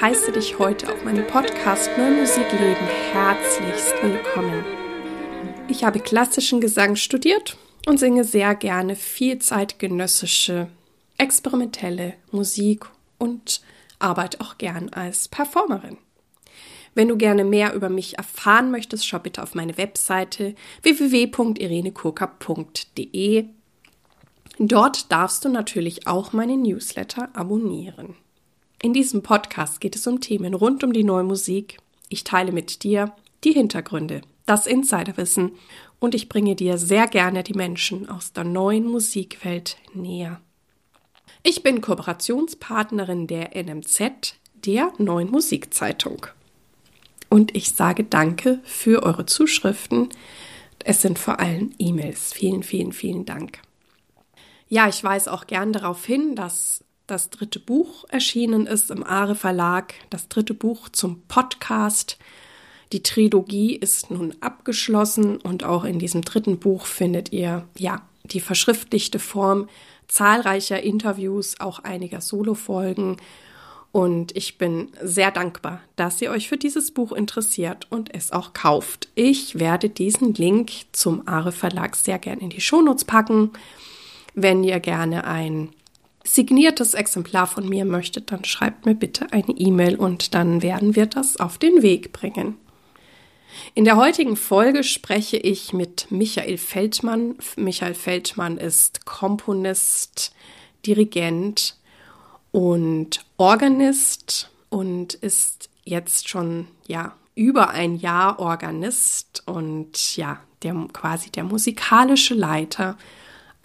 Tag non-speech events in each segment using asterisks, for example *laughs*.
heiße dich heute auf meinem Podcast Neue Musik leben herzlichst willkommen. Ich habe klassischen Gesang studiert und singe sehr gerne viel zeitgenössische, experimentelle Musik und arbeite auch gern als Performerin. Wenn du gerne mehr über mich erfahren möchtest, schau bitte auf meine Webseite www.irenekurka.de. Dort darfst du natürlich auch meine Newsletter abonnieren. In diesem Podcast geht es um Themen rund um die neue Musik. Ich teile mit dir die Hintergründe, das Insiderwissen und ich bringe dir sehr gerne die Menschen aus der neuen Musikwelt näher. Ich bin Kooperationspartnerin der NMZ, der neuen Musikzeitung. Und ich sage danke für eure Zuschriften. Es sind vor allem E-Mails. Vielen, vielen, vielen Dank. Ja, ich weise auch gern darauf hin, dass das dritte Buch erschienen ist im Aare Verlag, das dritte Buch zum Podcast. Die Trilogie ist nun abgeschlossen und auch in diesem dritten Buch findet ihr ja die verschriftlichte Form zahlreicher Interviews, auch einiger Solofolgen und ich bin sehr dankbar, dass ihr euch für dieses Buch interessiert und es auch kauft. Ich werde diesen Link zum Aare Verlag sehr gerne in die Shownotes packen. Wenn ihr gerne ein signiertes Exemplar von mir möchtet, dann schreibt mir bitte eine E-Mail und dann werden wir das auf den Weg bringen. In der heutigen Folge spreche ich mit Michael Feldmann. Michael Feldmann ist Komponist, Dirigent, und Organist und ist jetzt schon ja über ein Jahr Organist und ja, der quasi der musikalische Leiter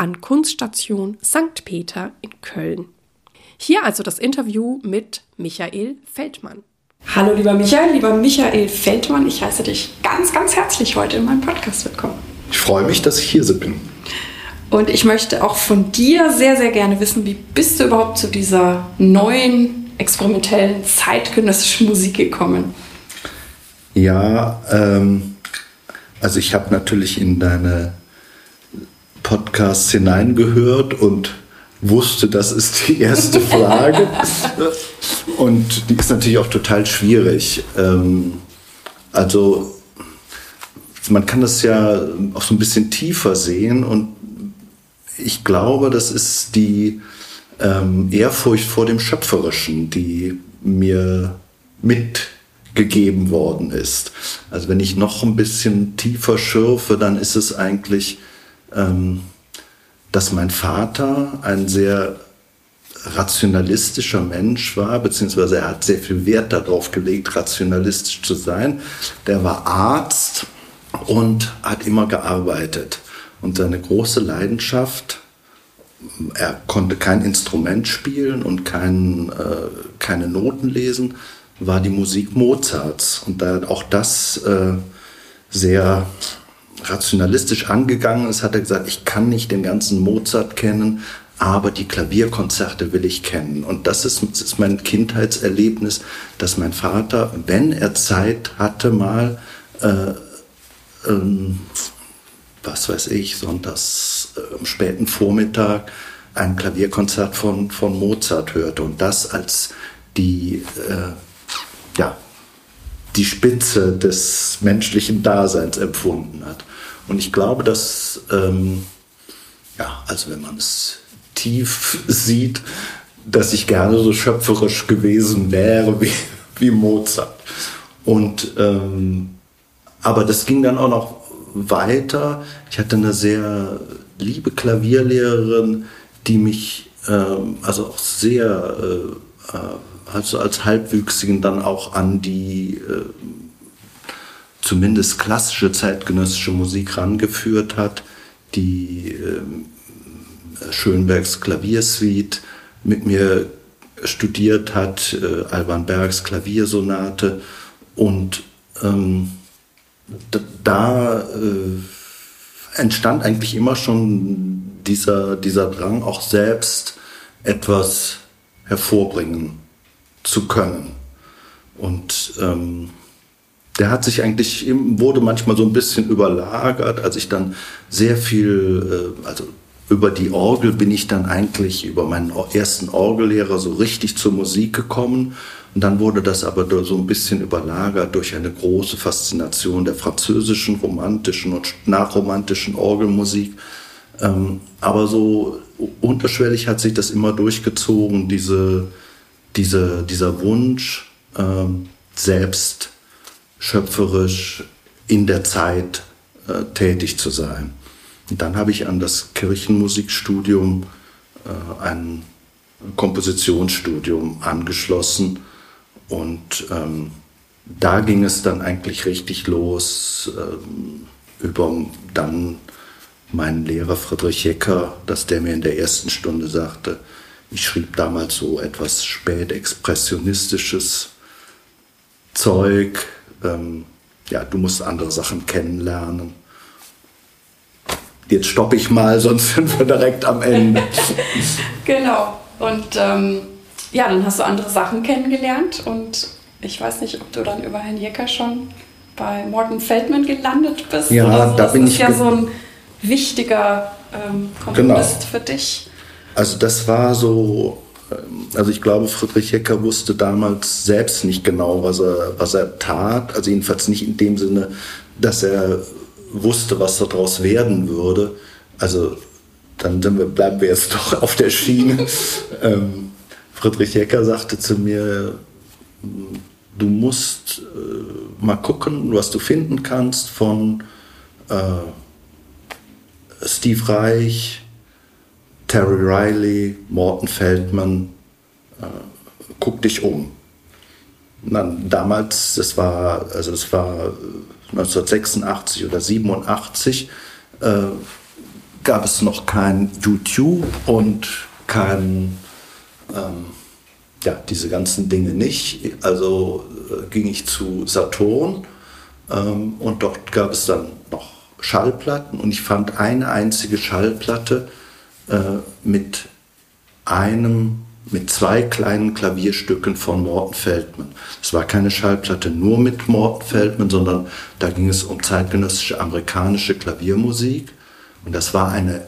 an Kunststation St. Peter in Köln. Hier also das Interview mit Michael Feldmann. Hallo lieber Michael, lieber Michael Feldmann, ich heiße dich ganz, ganz herzlich heute in meinem Podcast willkommen. Ich freue mich, dass ich hier bin. Und ich möchte auch von dir sehr, sehr gerne wissen, wie bist du überhaupt zu dieser neuen, experimentellen, zeitgenössischen Musik gekommen? Ja, ähm, also ich habe natürlich in deine Podcasts hineingehört und wusste, das ist die erste *laughs* Frage. und die ist natürlich auch total schwierig. Ähm, also man kann das ja auch so ein bisschen tiefer sehen und ich glaube, das ist die ähm, Ehrfurcht vor dem Schöpferischen, die mir mitgegeben worden ist. Also wenn ich noch ein bisschen tiefer schürfe, dann ist es eigentlich, ähm, dass mein Vater ein sehr rationalistischer Mensch war, beziehungsweise er hat sehr viel Wert darauf gelegt, rationalistisch zu sein. Der war Arzt und hat immer gearbeitet. Und seine große Leidenschaft, er konnte kein Instrument spielen und kein, äh, keine Noten lesen, war die Musik Mozarts. Und da auch das äh, sehr rationalistisch angegangen ist, hat er gesagt, ich kann nicht den ganzen Mozart kennen, aber die Klavierkonzerte will ich kennen. Und das ist, das ist mein Kindheitserlebnis, dass mein Vater, wenn er Zeit hatte, mal äh, ähm, was weiß ich, sonntags äh, am späten Vormittag ein Klavierkonzert von, von Mozart hörte und das als die, äh, ja, die Spitze des menschlichen Daseins empfunden hat. Und ich glaube, dass, ähm, ja, also wenn man es tief sieht, dass ich gerne so schöpferisch gewesen wäre wie, wie Mozart. Und, ähm, aber das ging dann auch noch weiter. Ich hatte eine sehr liebe Klavierlehrerin, die mich ähm, also auch sehr äh, also als Halbwüchsigen dann auch an die äh, zumindest klassische zeitgenössische Musik rangeführt hat, die äh, Schönbergs Klaviersuite mit mir studiert hat, äh, Alban Bergs Klaviersonate und ähm, da äh, entstand eigentlich immer schon dieser, dieser Drang, auch selbst etwas hervorbringen zu können. Und ähm, der hat sich eigentlich, wurde manchmal so ein bisschen überlagert, als ich dann sehr viel, äh, also über die Orgel bin ich dann eigentlich über meinen ersten Orgellehrer so richtig zur Musik gekommen Und dann wurde das aber so ein bisschen überlagert durch eine große Faszination der französischen, romantischen und nachromantischen Orgelmusik. Ähm, aber so unterschwellig hat sich das immer durchgezogen, diese, diese, dieser Wunsch, ähm, selbst schöpferisch in der Zeit äh, tätig zu sein. Und dann habe ich an das Kirchenmusikstudium äh, ein Kompositionsstudium angeschlossen und ähm, da ging es dann eigentlich richtig los ähm, über dann meinen Lehrer Friedrich Jecker, dass der mir in der ersten Stunde sagte, ich schrieb damals so etwas spätexpressionistisches Zeug, ähm, ja, du musst andere Sachen kennenlernen. Jetzt stoppe ich mal, *laughs* sonst sind wir direkt am Ende. *laughs* genau. Und ähm, ja, dann hast du andere Sachen kennengelernt und ich weiß nicht, ob du dann über Herrn Jecker schon bei Morten Feldman gelandet bist. Ja, also, da bin ich. Das ist ja so ein wichtiger ähm, Komponist genau. für dich. Also das war so, ähm, also ich glaube, Friedrich Hecker wusste damals selbst nicht genau, was er, was er tat. Also jedenfalls nicht in dem Sinne, dass er wusste, was daraus werden würde. Also dann wir, bleiben wir jetzt *laughs* doch auf der Schiene. *laughs* ähm, Friedrich Hecker sagte zu mir, du musst äh, mal gucken, was du finden kannst von äh, Steve Reich, Terry Riley, Morton Feldman, äh, guck dich um. dann, damals, das war, also das war 1986 oder 87, äh, gab es noch kein YouTube und kein, ähm, ja, diese ganzen Dinge nicht. Also äh, ging ich zu Saturn ähm, und dort gab es dann noch Schallplatten und ich fand eine einzige Schallplatte äh, mit einem, mit zwei kleinen Klavierstücken von Morten Feldman. Es war keine Schallplatte nur mit Morten Feldman, sondern da ging es um zeitgenössische amerikanische Klaviermusik und das war eine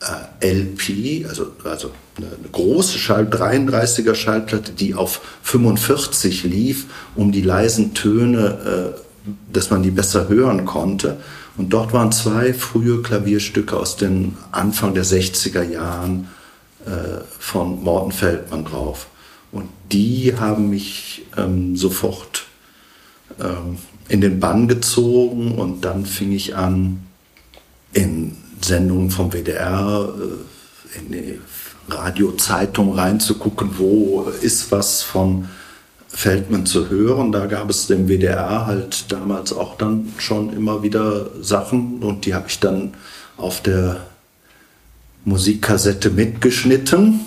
äh, LP, also, also eine, eine große Schall, 33er Schallplatte, die auf 45 lief, um die leisen Töne, äh, dass man die besser hören konnte. Und dort waren zwei frühe Klavierstücke aus den Anfang der 60er Jahren äh, von Morten Feldmann drauf. Und die haben mich ähm, sofort ähm, in den Bann gezogen und dann fing ich an, in Sendungen vom WDR, äh, in die Radiozeitung reinzugucken, wo ist was von Feldman zu hören. Da gab es dem WDR halt damals auch dann schon immer wieder Sachen und die habe ich dann auf der Musikkassette mitgeschnitten.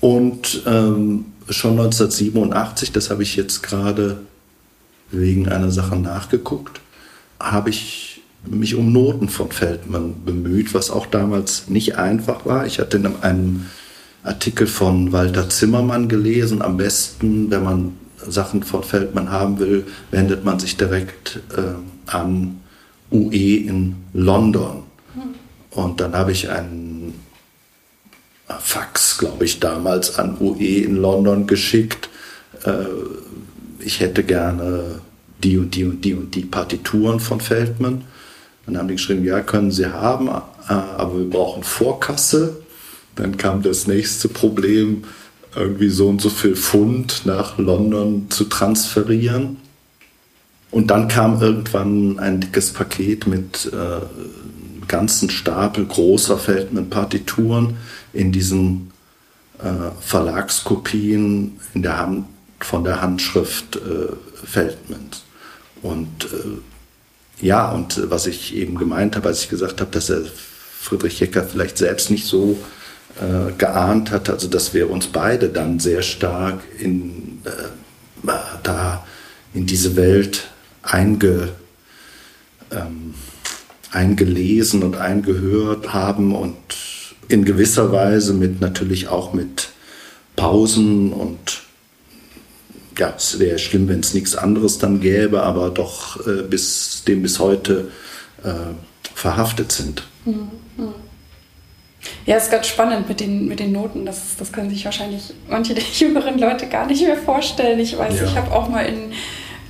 Und ähm, schon 1987, das habe ich jetzt gerade wegen einer Sache nachgeguckt, habe ich mich um Noten von Feldman bemüht, was auch damals nicht einfach war. Ich hatte in einem Artikel von Walter Zimmermann gelesen. Am besten, wenn man Sachen von Feldmann haben will, wendet man sich direkt äh, an UE in London. Und dann habe ich einen Fax, glaube ich, damals an UE in London geschickt. Äh, ich hätte gerne die und die und die und die Partituren von Feldmann. Dann haben die geschrieben, ja, können Sie haben, äh, aber wir brauchen Vorkasse. Dann kam das nächste Problem, irgendwie so und so viel Pfund nach London zu transferieren. Und dann kam irgendwann ein dickes Paket mit äh, ganzen Stapel großer Feldman-Partituren in diesen äh, Verlagskopien in der Hand, von der Handschrift äh, Feldmans. Und äh, ja, und was ich eben gemeint habe, als ich gesagt habe, dass er Friedrich Jecker vielleicht selbst nicht so äh, geahnt hat, also dass wir uns beide dann sehr stark in, äh, da in diese Welt einge, ähm, eingelesen und eingehört haben und in gewisser Weise mit natürlich auch mit Pausen und ja, es wäre schlimm, wenn es nichts anderes dann gäbe, aber doch äh, bis dem bis heute äh, verhaftet sind. Mhm. Ja, es ist ganz spannend mit den, mit den Noten. Das, das können sich wahrscheinlich manche der *laughs* jüngeren Leute gar nicht mehr vorstellen. Ich weiß, ja. ich habe auch mal in,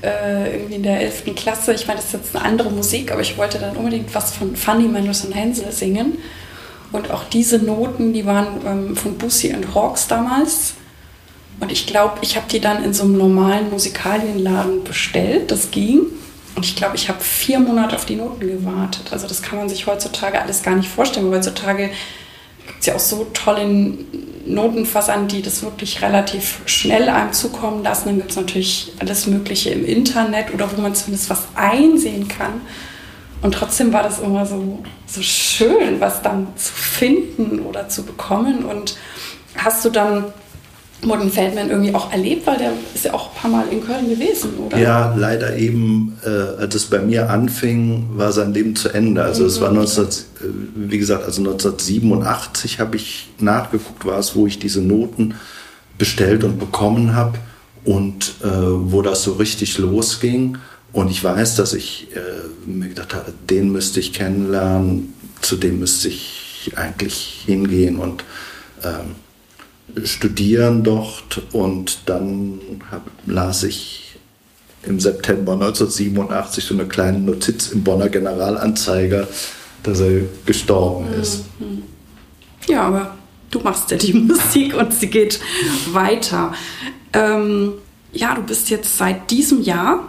äh, irgendwie in der 11. Klasse, ich meine, das ist jetzt eine andere Musik, aber ich wollte dann unbedingt was von Fanny Mendelssohn und Hänsel singen. Und auch diese Noten, die waren ähm, von Bussi und Hawks damals. Und ich glaube, ich habe die dann in so einem normalen Musikalienladen bestellt. Das ging. Und ich glaube, ich habe vier Monate auf die Noten gewartet. Also das kann man sich heutzutage alles gar nicht vorstellen. Heutzutage gibt ja auch so tolle Notenversand, die das wirklich relativ schnell einem zukommen lassen. Dann gibt es natürlich alles Mögliche im Internet oder wo man zumindest was einsehen kann. Und trotzdem war das immer so, so schön, was dann zu finden oder zu bekommen. Und hast du dann Morten Feldman irgendwie auch erlebt, weil der ist ja auch ein paar Mal in Köln gewesen, oder? Ja, leider eben, äh, als es bei mir anfing, war sein Leben zu Ende. Also mhm. es war 19, äh, wie gesagt, also 1987 habe ich nachgeguckt, war es, wo ich diese Noten bestellt und bekommen habe und äh, wo das so richtig losging. Und ich weiß, dass ich äh, mir gedacht habe, den müsste ich kennenlernen, zu dem müsste ich eigentlich hingehen und ähm, studieren dort. Und dann hab, las ich im September 1987 so eine kleine Notiz im Bonner Generalanzeiger, dass er gestorben ist. Mhm. Ja, aber du machst ja die *laughs* Musik und sie geht weiter. Ähm, ja, du bist jetzt seit diesem Jahr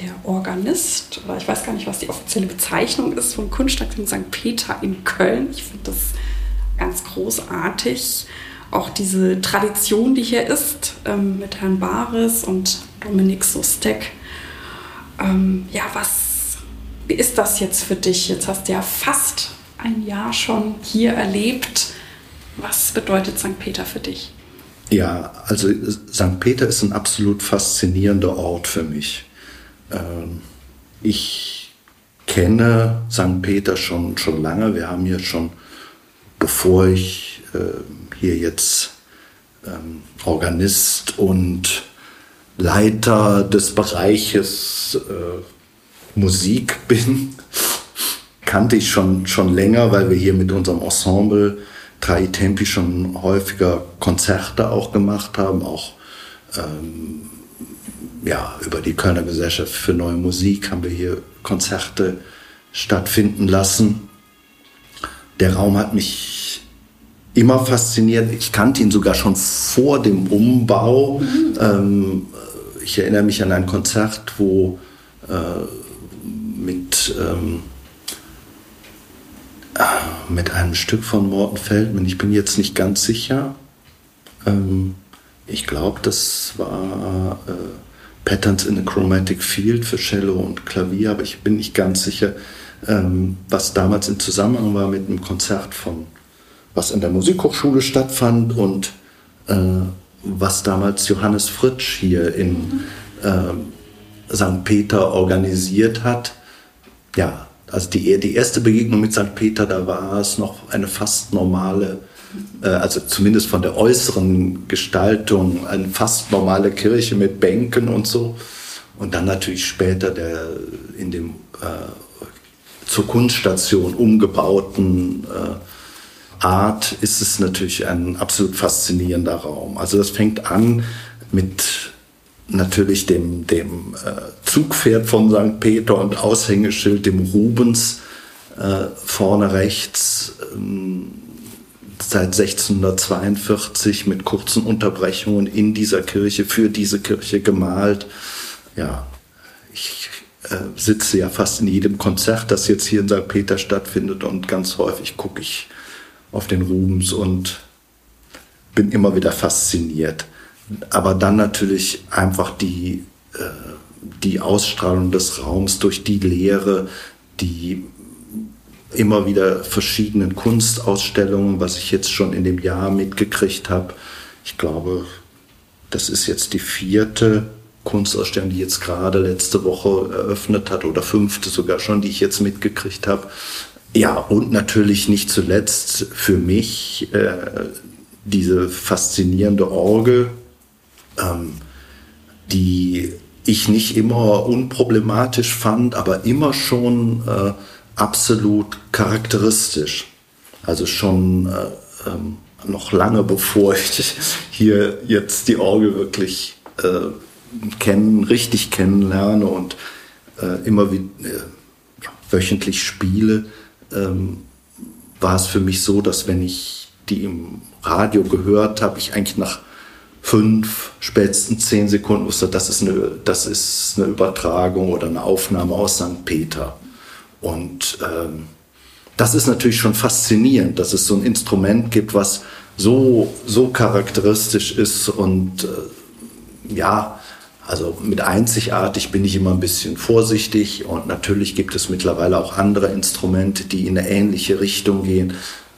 der Organist, oder ich weiß gar nicht, was die offizielle Bezeichnung ist, vom Kunststadtring St. Peter in Köln. Ich finde das ganz großartig. Auch diese Tradition, die hier ist, ähm, mit Herrn Bares und Dominik Sustek. Ähm, ja, was, wie ist das jetzt für dich? Jetzt hast du ja fast ein Jahr schon hier erlebt. Was bedeutet St. Peter für dich? Ja, also St. Peter ist ein absolut faszinierender Ort für mich. Ähm, ich kenne St. Peter schon, schon lange. Wir haben hier schon, bevor ich hier jetzt ähm, Organist und Leiter des Bereiches äh, Musik *laughs* bin, kannte ich schon, schon länger, weil wir hier mit unserem Ensemble Trai Tempi schon häufiger Konzerte auch gemacht haben, auch ähm, ja, über die Kölner Gesellschaft für neue Musik haben wir hier Konzerte stattfinden lassen. Der Raum hat mich immer fasziniert. Ich kannte ihn sogar schon vor dem Umbau. Mhm. Ähm, ich erinnere mich an ein Konzert, wo äh, mit, ähm, äh, mit einem Stück von Morten Feldman, ich bin jetzt nicht ganz sicher, ähm, ich glaube, das war äh, Patterns in a Chromatic Field für Cello und Klavier, aber ich bin nicht ganz sicher, ähm, was damals im Zusammenhang war mit einem Konzert von, was in der Musikhochschule stattfand und äh, was damals Johannes Fritsch hier in äh, St. Peter organisiert hat. Ja, also die, die erste Begegnung mit St. Peter, da war es noch eine fast normale äh, also zumindest von der äußeren Gestaltung, eine fast normale Kirche mit Bänken und so. Und dann natürlich später der in dem äh, zur Kunststation umgebauten äh, Art ist es natürlich ein absolut faszinierender Raum. Also das fängt an mit natürlich dem, dem äh, Zugpferd von St. Peter und Aushängeschild, dem Rubens äh, vorne rechts. Ähm, seit 1642 mit kurzen Unterbrechungen in dieser Kirche, für diese Kirche gemalt. Ja, ich äh, sitze ja fast in jedem Konzert, das jetzt hier in St. Peter stattfindet und ganz häufig gucke ich auf den Rubens und bin immer wieder fasziniert. Aber dann natürlich einfach die, äh, die Ausstrahlung des Raums durch die Lehre, die immer wieder verschiedenen Kunstausstellungen, was ich jetzt schon in dem Jahr mitgekriegt habe. Ich glaube, das ist jetzt die vierte Kunstausstellung, die jetzt gerade letzte Woche eröffnet hat oder fünfte sogar schon, die ich jetzt mitgekriegt habe. Ja, und natürlich nicht zuletzt für mich äh, diese faszinierende Orgel, ähm, die ich nicht immer unproblematisch fand, aber immer schon äh, absolut charakteristisch. Also schon äh, ähm, noch lange *laughs* bevor ich hier jetzt die Orgel wirklich äh, kennen, richtig kennenlerne und äh, immer wie, äh, wöchentlich spiele, ähm, war es für mich so, dass wenn ich die im Radio gehört habe, ich eigentlich nach fünf, spätestens zehn Sekunden wusste, das ist eine, das ist eine Übertragung oder eine Aufnahme aus St. Peter. Und ähm, das ist natürlich schon faszinierend, dass es so ein Instrument gibt, was so, so charakteristisch ist und äh, ja, also mit einzigartig bin ich immer ein bisschen vorsichtig und natürlich gibt es mittlerweile auch andere Instrumente, die in eine ähnliche Richtung gehen.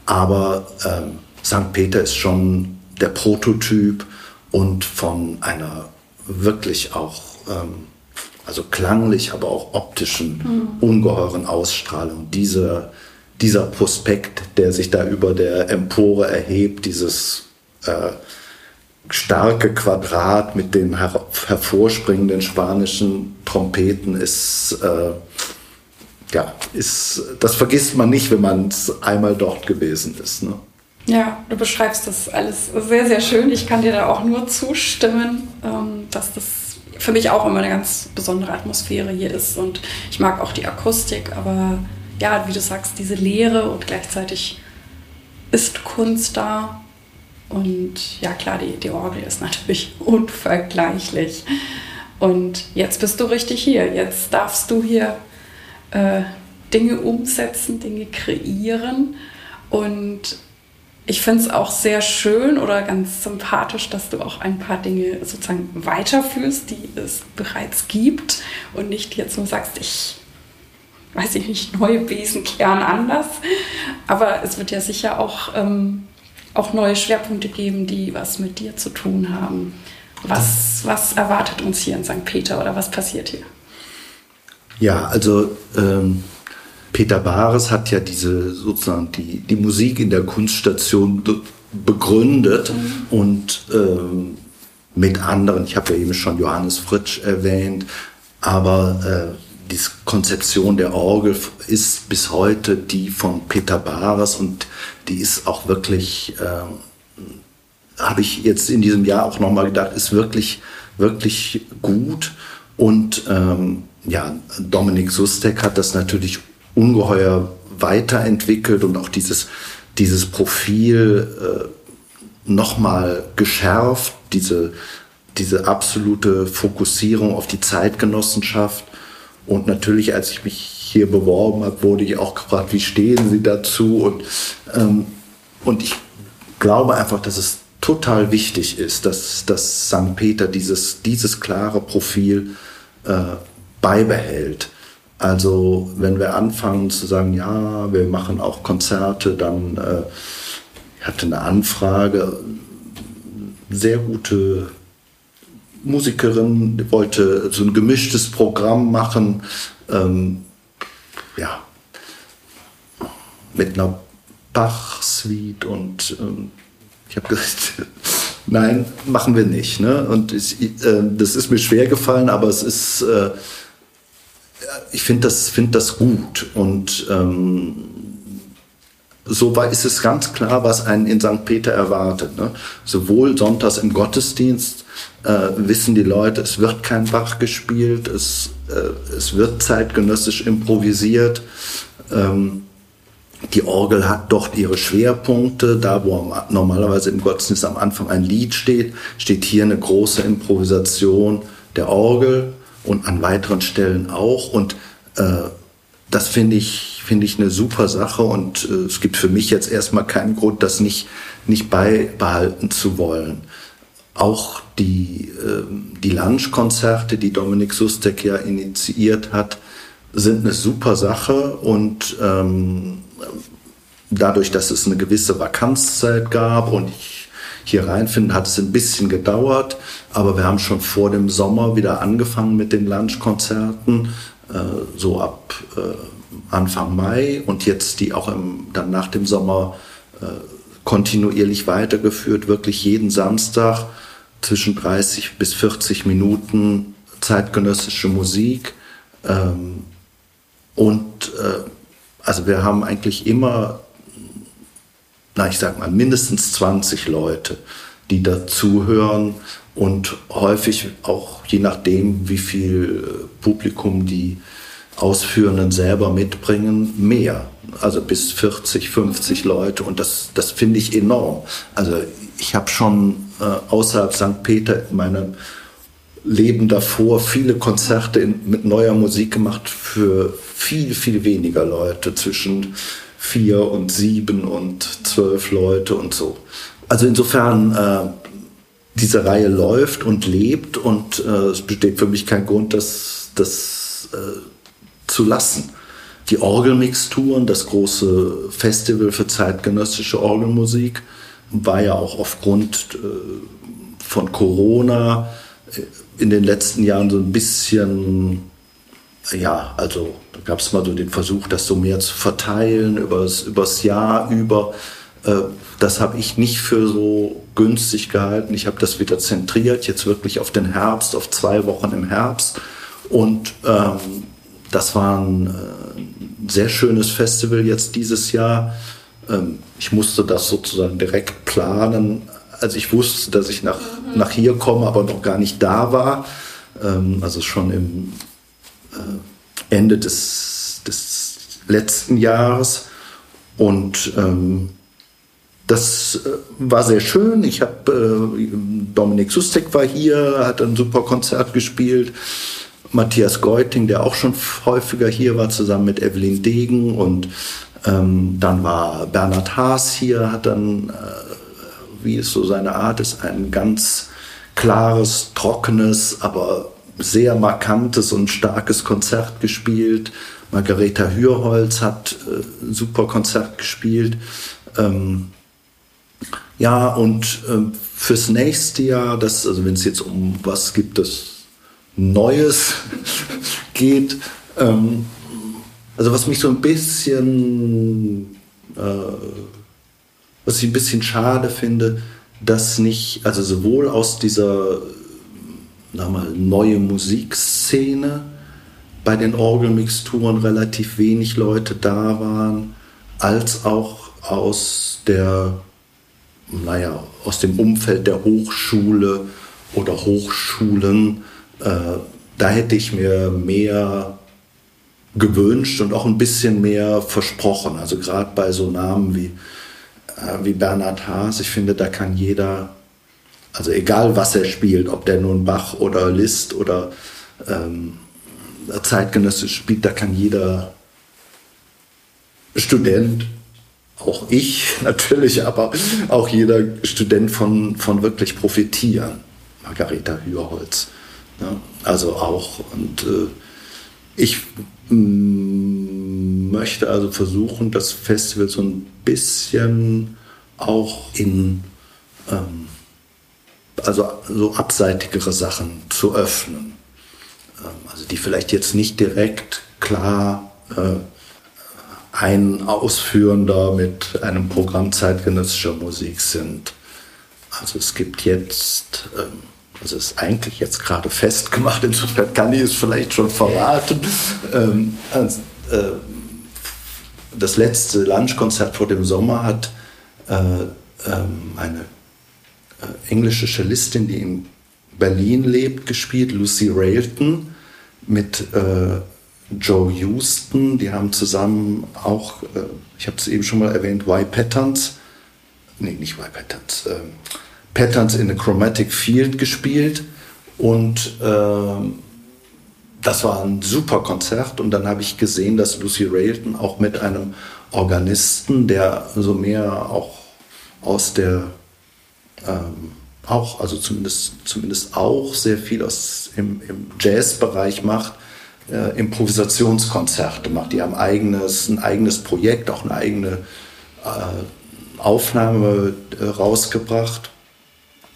Aber ähm, St. Peter ist schon der Prototyp und von einer wirklich auch, ähm, also klanglich, aber auch optischen, mhm. ungeheuren Ausstrahlung. Dieser, dieser Prospekt, der sich da über der Empore erhebt, dieses äh, starke Quadrat mit den her hervorspringenden spanischen Trompeten ist, äh, ja, ist, das vergisst man nicht, wenn man einmal dort gewesen ist. Ne? Ja, du beschreibst das alles sehr, sehr schön. Ich kann dir da auch nur zustimmen, ähm, dass das für mich auch immer eine ganz besondere Atmosphäre hier ist. Und ich mag auch die Akustik, aber ja, wie du sagst, diese Leere und gleichzeitig ist Kunst da. Und ja, klar, die, die Orgel ist natürlich *laughs* unvergleichlich. Und jetzt bist du richtig hier. Jetzt darfst du hier äh, Dinge umsetzen, Dinge kreieren. Und ich finde es auch sehr schön oder ganz sympathisch, dass du auch ein paar Dinge sozusagen weiterführst, die es bereits gibt und nicht jetzt nur sagst, ich weiß ich nicht, neue Besen kehren anders. Aber es wird ja sicher auch, ähm, auch neue Schwerpunkte geben, die was mit dir zu tun haben. Was, was erwartet uns hier in St. Peter oder was passiert hier? Ja, also ähm, Peter Bares hat ja diese sozusagen die, die Musik in der Kunststation begründet mhm. und ähm, mit anderen, ich habe ja eben schon Johannes Fritsch erwähnt, aber äh, die Konzeption der Orgel ist bis heute die von Peter Bares und die ist auch wirklich, äh, habe ich jetzt in diesem Jahr auch nochmal gedacht, ist wirklich, wirklich gut. Und ähm, ja, Dominik Sustek hat das natürlich ungeheuer weiterentwickelt und auch dieses, dieses Profil äh, nochmal geschärft, diese, diese absolute Fokussierung auf die Zeitgenossenschaft. Und natürlich, als ich mich hier beworben habe, wurde ich auch gefragt, wie stehen Sie dazu? Und, ähm, und ich glaube einfach, dass es total wichtig ist, dass, dass St. Peter dieses, dieses klare Profil äh, beibehält. Also wenn wir anfangen zu sagen, ja, wir machen auch Konzerte, dann äh, ich hatte eine Anfrage, sehr gute Musikerin, wollte so ein gemischtes Programm machen, ähm, ja, mit einer Bach-Suite und ähm, ich habe gesagt, *laughs* nein, machen wir nicht. Ne? Und ich, äh, das ist mir schwer gefallen, aber es ist äh, ich finde das, find das gut. Und ähm, so ist es ganz klar, was einen in St. Peter erwartet. Ne? Sowohl sonntags im Gottesdienst äh, wissen die Leute, es wird kein Bach gespielt, es, äh, es wird zeitgenössisch improvisiert. Ähm, die Orgel hat dort ihre Schwerpunkte. Da, wo normalerweise im Gottesdienst am Anfang ein Lied steht, steht hier eine große Improvisation der Orgel und an weiteren Stellen auch. Und äh, das finde ich, finde ich eine super Sache und äh, es gibt für mich jetzt erstmal keinen Grund, das nicht, nicht beibehalten zu wollen. Auch die, äh, die Lunchkonzerte, die Dominik Sustek ja initiiert hat, sind eine super Sache und ähm, dadurch, dass es eine gewisse Vakanzzeit gab und ich hier reinfinden, hat es ein bisschen gedauert, aber wir haben schon vor dem Sommer wieder angefangen mit den Lunchkonzerten, äh, so ab äh, Anfang Mai und jetzt die auch im, dann nach dem Sommer äh, kontinuierlich weitergeführt, wirklich jeden Samstag zwischen 30 bis 40 Minuten zeitgenössische Musik. Ähm, und äh, also wir haben eigentlich immer na ich sag mal, mindestens 20 Leute, die dazuhören und häufig auch je nachdem, wie viel äh, Publikum die Ausführenden selber mitbringen, mehr. Also bis 40, 50 Leute und das, das finde ich enorm. Also ich habe schon äh, außerhalb St. Peter in meinem Leben davor viele Konzerte in, mit neuer Musik gemacht für viel, viel weniger Leute, zwischen vier und sieben und zwölf Leute und so. Also insofern, äh, diese Reihe läuft und lebt und äh, es besteht für mich kein Grund, das, das äh, zu lassen. Die Orgelmixturen, das große Festival für zeitgenössische Orgelmusik, war ja auch aufgrund äh, von Corona äh, in den letzten Jahren so ein bisschen, ja, also da gab es mal so den Versuch, das so mehr zu verteilen übers, übers Jahr über. Äh, das habe ich nicht für so günstig gehalten. Ich habe das wieder zentriert, jetzt wirklich auf den Herbst, auf zwei Wochen im Herbst. Und ähm, das war ein, ein sehr schönes Festival jetzt dieses Jahr. Ähm, ich musste das sozusagen direkt planen. Also ich wusste, dass ich nach, mhm. nach hier komme, aber noch gar nicht da war. Ähm, also schon im äh, Ende des, des letzten Jahres. Und ähm, das äh, war sehr schön. Ich habe äh, Dominik Sustek war hier, hat ein super Konzert gespielt. Matthias Geuting, der auch schon häufiger hier war, zusammen mit Evelyn Degen und ähm, dann war Bernhard Haas hier, hat dann, äh, wie es so seine Art ist, ein ganz klares, trockenes, aber sehr markantes und starkes Konzert gespielt. Margareta Hürholz hat äh, super Konzert gespielt. Ähm, ja, und äh, fürs nächste Jahr, das, also wenn es jetzt um was gibt, das Neues geht, ähm, also was mich so ein bisschen, äh, was ich ein bisschen schade finde, dass nicht, also sowohl aus dieser mal, neue Musikszene bei den Orgelmixturen relativ wenig Leute da waren, als auch aus der, naja, aus dem Umfeld der Hochschule oder Hochschulen. Äh, da hätte ich mir mehr gewünscht und auch ein bisschen mehr versprochen. Also gerade bei so Namen wie, äh, wie Bernhard Haas, ich finde, da kann jeder, also egal was er spielt, ob der nun Bach oder Liszt oder ähm, zeitgenössisch spielt, da kann jeder Student, auch ich *laughs* natürlich, aber auch jeder Student von, von wirklich profitieren. Margareta Hürholz. Ja, also auch. Und äh, ich möchte also versuchen, das Festival so ein bisschen auch in ähm, also so abseitigere Sachen zu öffnen. Ähm, also die vielleicht jetzt nicht direkt klar äh, ein Ausführender mit einem Programm zeitgenössischer Musik sind. Also es gibt jetzt ähm, das ist eigentlich jetzt gerade festgemacht, insofern kann ich es vielleicht schon verraten. Ähm, also, äh, das letzte Lunchkonzert vor dem Sommer hat äh, ähm, eine äh, englische Cellistin, die in Berlin lebt, gespielt, Lucy Railton, mit äh, Joe Houston. Die haben zusammen auch, äh, ich habe es eben schon mal erwähnt, Y Patterns, nee, nicht Y Patterns, ähm, Patterns in a Chromatic Field gespielt und äh, das war ein super Konzert und dann habe ich gesehen, dass Lucy Railton auch mit einem Organisten, der so mehr auch aus der ähm, auch, also zumindest, zumindest auch sehr viel aus im, im Jazzbereich macht, äh, Improvisationskonzerte macht. Die haben eigenes, ein eigenes Projekt, auch eine eigene äh, Aufnahme äh, rausgebracht.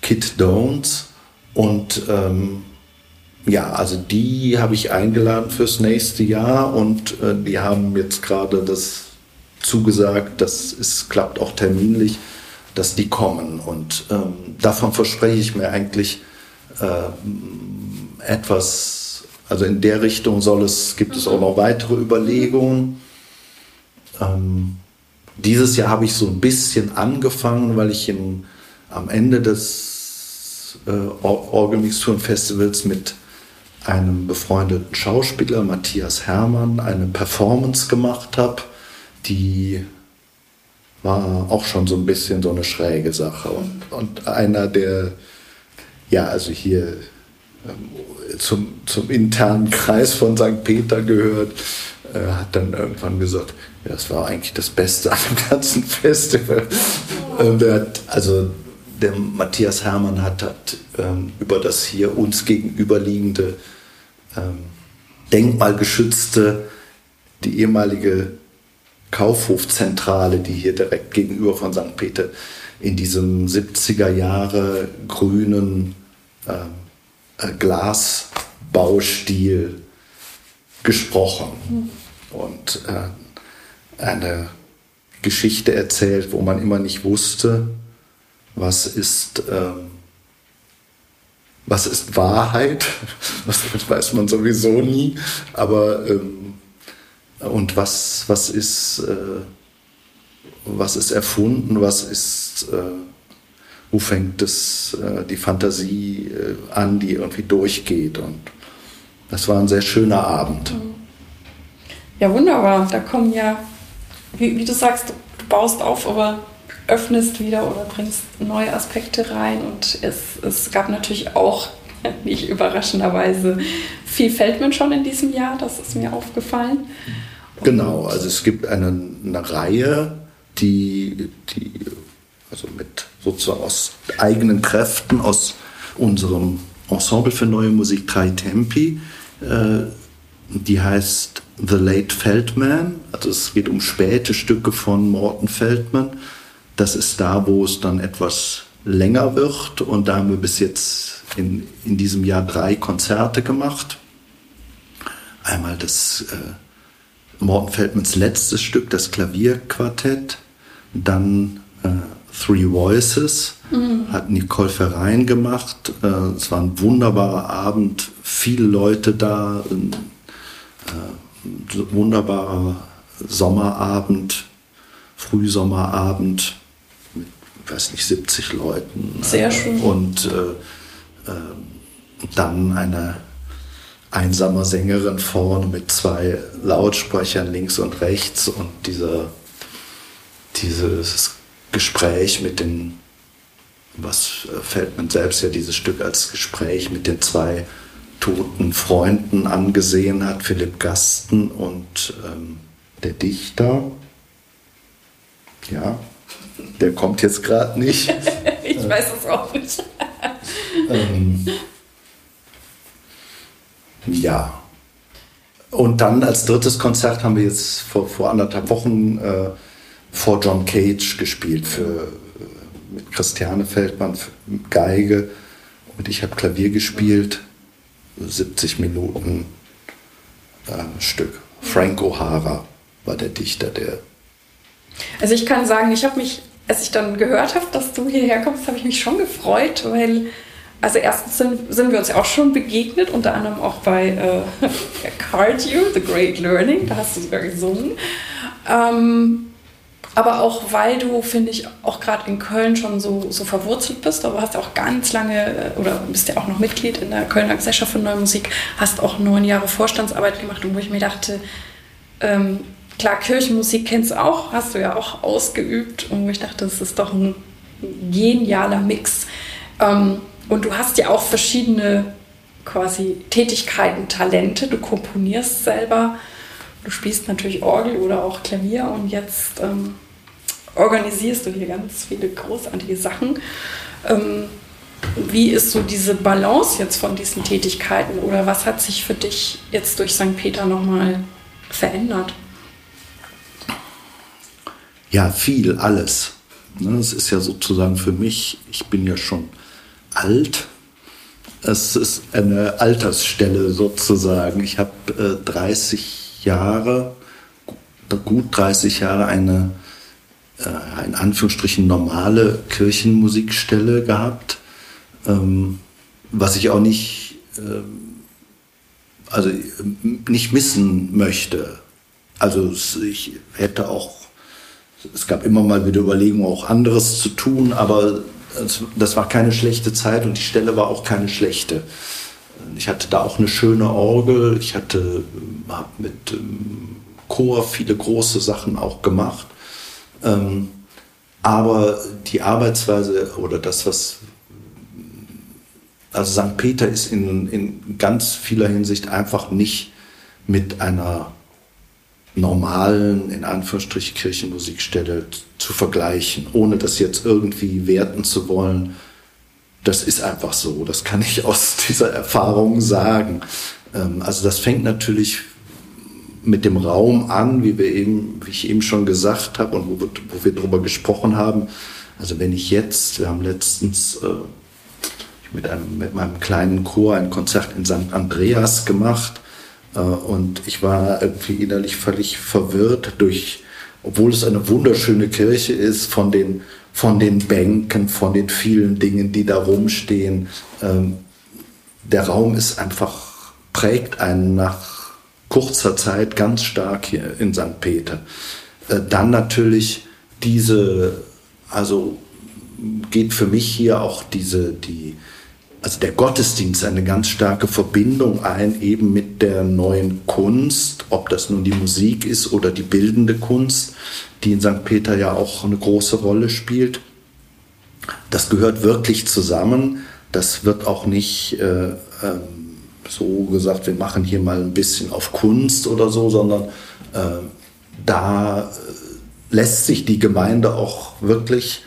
Kit Downs. Und ähm, ja, also die habe ich eingeladen fürs nächste Jahr und äh, die haben jetzt gerade das zugesagt, dass es klappt auch terminlich, dass die kommen. Und ähm, davon verspreche ich mir eigentlich äh, etwas, also in der Richtung soll es, gibt es auch noch weitere Überlegungen. Ähm, dieses Jahr habe ich so ein bisschen angefangen, weil ich im, am Ende des äh, Orgelmixturen-Festivals mit einem befreundeten Schauspieler, Matthias Hermann, eine Performance gemacht habe, die war auch schon so ein bisschen so eine schräge Sache. Und, und einer der, ja, also hier ähm, zum, zum internen Kreis von St. Peter gehört, äh, hat dann irgendwann gesagt, ja, das war eigentlich das Beste an dem ganzen Festival. Der hat, also der Matthias Hermann hat, hat ähm, über das hier uns gegenüberliegende ähm, denkmalgeschützte, die ehemalige Kaufhofzentrale, die hier direkt gegenüber von St. Peter in diesem 70er Jahre grünen ähm, äh, Glasbaustil gesprochen mhm. und äh, eine Geschichte erzählt, wo man immer nicht wusste, was ist, ähm, was ist Wahrheit, *laughs* das weiß man sowieso nie, aber ähm, und was, was ist, äh, was ist erfunden, was ist, äh, wo fängt das, äh, die Fantasie äh, an, die irgendwie durchgeht. Und das war ein sehr schöner Abend. Ja, wunderbar. Da kommen ja, wie, wie du sagst, du baust auf, aber öffnest wieder oder bringst neue Aspekte rein. Und es, es gab natürlich auch, *laughs* nicht überraschenderweise, viel Feldman schon in diesem Jahr. Das ist mir aufgefallen. Genau, also es gibt eine, eine Reihe, die, die also mit sozusagen aus eigenen Kräften, aus unserem Ensemble für neue Musik Drei Tempi, äh, die heißt The Late Feldman. Also es geht um späte Stücke von Morten Feldman. Das ist da, wo es dann etwas länger wird. Und da haben wir bis jetzt in, in diesem Jahr drei Konzerte gemacht. Einmal das äh, Morten Feldmans letztes Stück, das Klavierquartett, dann äh, Three Voices, mhm. hat Nicole Verein gemacht. Äh, es war ein wunderbarer Abend, viele Leute da, ein äh, wunderbarer Sommerabend, Frühsommerabend mit, weiß nicht, 70 Leuten. Sehr schön. Und äh, äh, dann eine einsamer Sängerin vorne mit zwei Lautsprechern links und rechts und dieser, dieses Gespräch mit den, was Feldman selbst ja dieses Stück als Gespräch mit den zwei toten Freunden angesehen hat, Philipp Gasten und ähm, der Dichter. Ja, der kommt jetzt gerade nicht. *laughs* ich weiß es auch nicht. ähm, ja. Und dann als drittes Konzert haben wir jetzt vor, vor anderthalb Wochen äh, vor John Cage gespielt für, äh, mit Christiane Feldmann, Geige und ich habe Klavier gespielt, 70 Minuten äh, Stück. Frank O'Hara war der Dichter, der. Also ich kann sagen, ich habe mich, als ich dann gehört habe, dass du hierher kommst, habe ich mich schon gefreut, weil also erstens sind, sind, wir uns ja auch schon begegnet, unter anderem auch bei äh, *laughs* Cardio, The Great Learning, da hast du sogar gesungen. Ähm, aber auch weil du, finde ich, auch gerade in Köln schon so, so verwurzelt bist, aber hast auch ganz lange, äh, oder bist ja auch noch Mitglied in der Kölner Gesellschaft für Neue Musik, hast auch neun Jahre Vorstandsarbeit gemacht wo ich mir dachte, ähm, klar, Kirchenmusik kennst du auch, hast du ja auch ausgeübt und ich dachte, das ist doch ein genialer Mix. Ähm, und du hast ja auch verschiedene quasi Tätigkeiten, Talente. Du komponierst selber, du spielst natürlich Orgel oder auch Klavier und jetzt ähm, organisierst du hier ganz viele großartige Sachen. Ähm, wie ist so diese Balance jetzt von diesen Tätigkeiten oder was hat sich für dich jetzt durch St. Peter nochmal verändert? Ja, viel, alles. Ne, es ist ja sozusagen für mich, ich bin ja schon alt. Es ist eine Altersstelle sozusagen. Ich habe äh, 30 Jahre, gut 30 Jahre eine äh, in Anführungsstrichen normale Kirchenmusikstelle gehabt, ähm, was ich auch nicht, äh, also nicht missen möchte. Also ich hätte auch es gab immer mal wieder Überlegungen, auch anderes zu tun, aber das war keine schlechte Zeit und die Stelle war auch keine schlechte. Ich hatte da auch eine schöne Orgel, ich hatte hab mit ähm, Chor viele große Sachen auch gemacht. Ähm, aber die Arbeitsweise oder das, was also St. Peter ist in, in ganz vieler Hinsicht einfach nicht mit einer normalen, in Anführungsstrichen, Kirchenmusikstelle zu vergleichen, ohne das jetzt irgendwie werten zu wollen. Das ist einfach so, das kann ich aus *laughs* dieser Erfahrung sagen. Ähm, also das fängt natürlich mit dem Raum an, wie, wir eben, wie ich eben schon gesagt habe und wo wir, wo wir darüber gesprochen haben. Also wenn ich jetzt, wir haben letztens äh, mit, einem, mit meinem kleinen Chor ein Konzert in St. Andreas gemacht und ich war irgendwie innerlich völlig verwirrt durch, obwohl es eine wunderschöne Kirche ist, von den, von den Bänken, von den vielen Dingen, die da rumstehen. Ähm, der Raum ist einfach, prägt einen nach kurzer Zeit ganz stark hier in St. Peter. Äh, dann natürlich diese, also geht für mich hier auch diese, die, also der Gottesdienst eine ganz starke Verbindung ein, eben mit der neuen Kunst, ob das nun die Musik ist oder die bildende Kunst, die in St. Peter ja auch eine große Rolle spielt. Das gehört wirklich zusammen. Das wird auch nicht äh, äh, so gesagt, wir machen hier mal ein bisschen auf Kunst oder so, sondern äh, da lässt sich die Gemeinde auch wirklich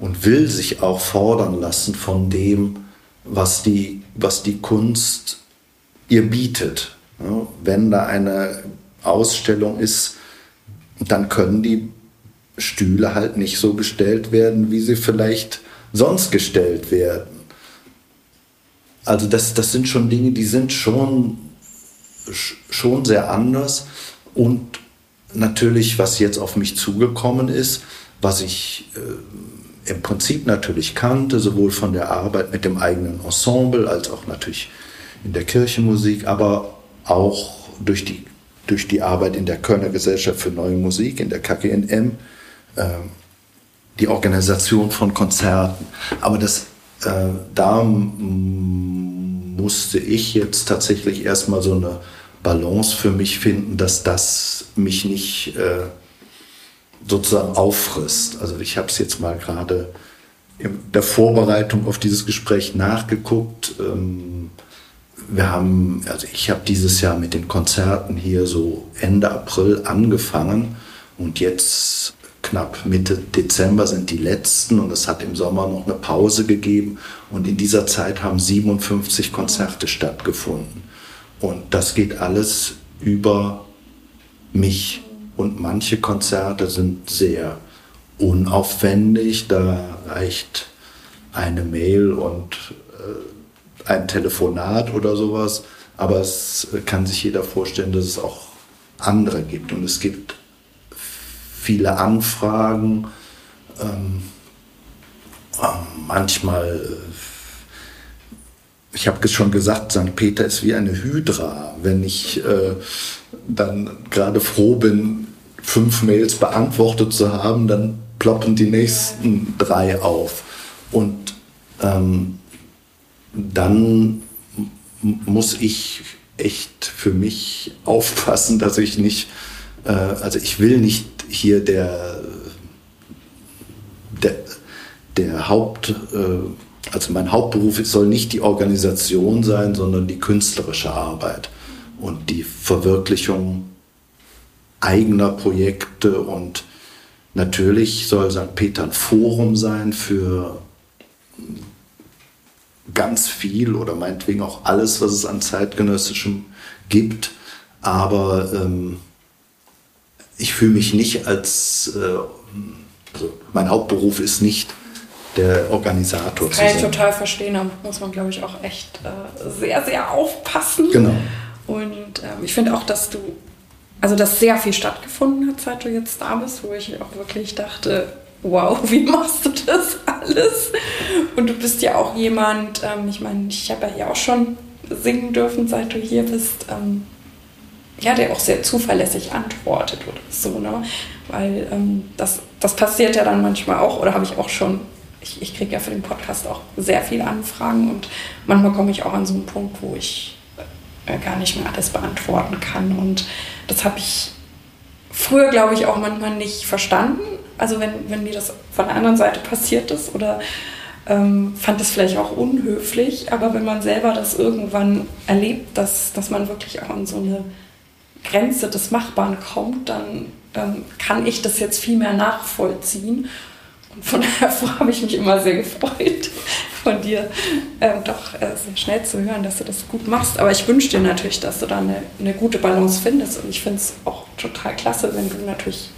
und will sich auch fordern lassen von dem, was die, was die Kunst ihr bietet. Wenn da eine Ausstellung ist, dann können die Stühle halt nicht so gestellt werden, wie sie vielleicht sonst gestellt werden. Also das, das sind schon Dinge, die sind schon, schon sehr anders. Und natürlich, was jetzt auf mich zugekommen ist, was ich äh, im Prinzip natürlich kannte, sowohl von der Arbeit mit dem eigenen Ensemble als auch natürlich in der Kirchenmusik, aber auch durch die, durch die Arbeit in der Kölner Gesellschaft für Neue Musik, in der KGNM, äh, die Organisation von Konzerten. Aber das, äh, da musste ich jetzt tatsächlich erstmal so eine Balance für mich finden, dass das mich nicht... Äh, sozusagen auffrisst. Also ich habe es jetzt mal gerade in der Vorbereitung auf dieses Gespräch nachgeguckt. Ähm, wir haben, also ich habe dieses Jahr mit den Konzerten hier so Ende April angefangen und jetzt knapp Mitte Dezember sind die letzten und es hat im Sommer noch eine Pause gegeben und in dieser Zeit haben 57 Konzerte stattgefunden. Und das geht alles über mich und manche Konzerte sind sehr unaufwendig. Da reicht eine Mail und äh, ein Telefonat oder sowas. Aber es kann sich jeder vorstellen, dass es auch andere gibt. Und es gibt viele Anfragen. Ähm, ähm manchmal, äh, ich habe schon gesagt, St. Peter ist wie eine Hydra. Wenn ich äh, dann gerade froh bin, fünf Mails beantwortet zu haben, dann ploppen die nächsten drei auf. Und ähm, dann muss ich echt für mich aufpassen, dass ich nicht, äh, also ich will nicht hier der, der, der Haupt, äh, also mein Hauptberuf soll nicht die Organisation sein, sondern die künstlerische Arbeit und die Verwirklichung eigener Projekte und natürlich soll St. Peter ein Forum sein für ganz viel oder meinetwegen auch alles, was es an zeitgenössischem gibt. Aber ähm, ich fühle mich nicht als, äh, also mein Hauptberuf ist nicht der Organisator das kann zu sein. Kann ich total verstehen, da muss man, glaube ich, auch echt äh, sehr, sehr aufpassen. Genau. Und ähm, ich finde auch, dass du, also dass sehr viel stattgefunden hat, seit du jetzt da bist, wo ich auch wirklich dachte, wow, *laughs* wie machst du das alles? Und du bist ja auch jemand, ähm, ich meine, ich habe ja hier auch schon singen dürfen, seit du hier bist. Ähm, ja, der auch sehr zuverlässig antwortet oder so, ne? Weil ähm, das, das passiert ja dann manchmal auch, oder habe ich auch schon, ich, ich kriege ja für den Podcast auch sehr viele Anfragen und manchmal komme ich auch an so einen Punkt, wo ich äh, gar nicht mehr alles beantworten kann. Und das habe ich früher, glaube ich, auch manchmal nicht verstanden. Also wenn, wenn mir das von der anderen Seite passiert ist oder ähm, fand es vielleicht auch unhöflich, aber wenn man selber das irgendwann erlebt, dass, dass man wirklich auch an so eine Grenze des Machbaren kommt, dann ähm, kann ich das jetzt viel mehr nachvollziehen. Von daher *laughs* habe ich mich immer sehr gefreut, von dir ähm, doch äh, sehr schnell zu hören, dass du das gut machst. Aber ich wünsche dir natürlich, dass du da eine, eine gute Balance findest. Und ich finde es auch total klasse, wenn du natürlich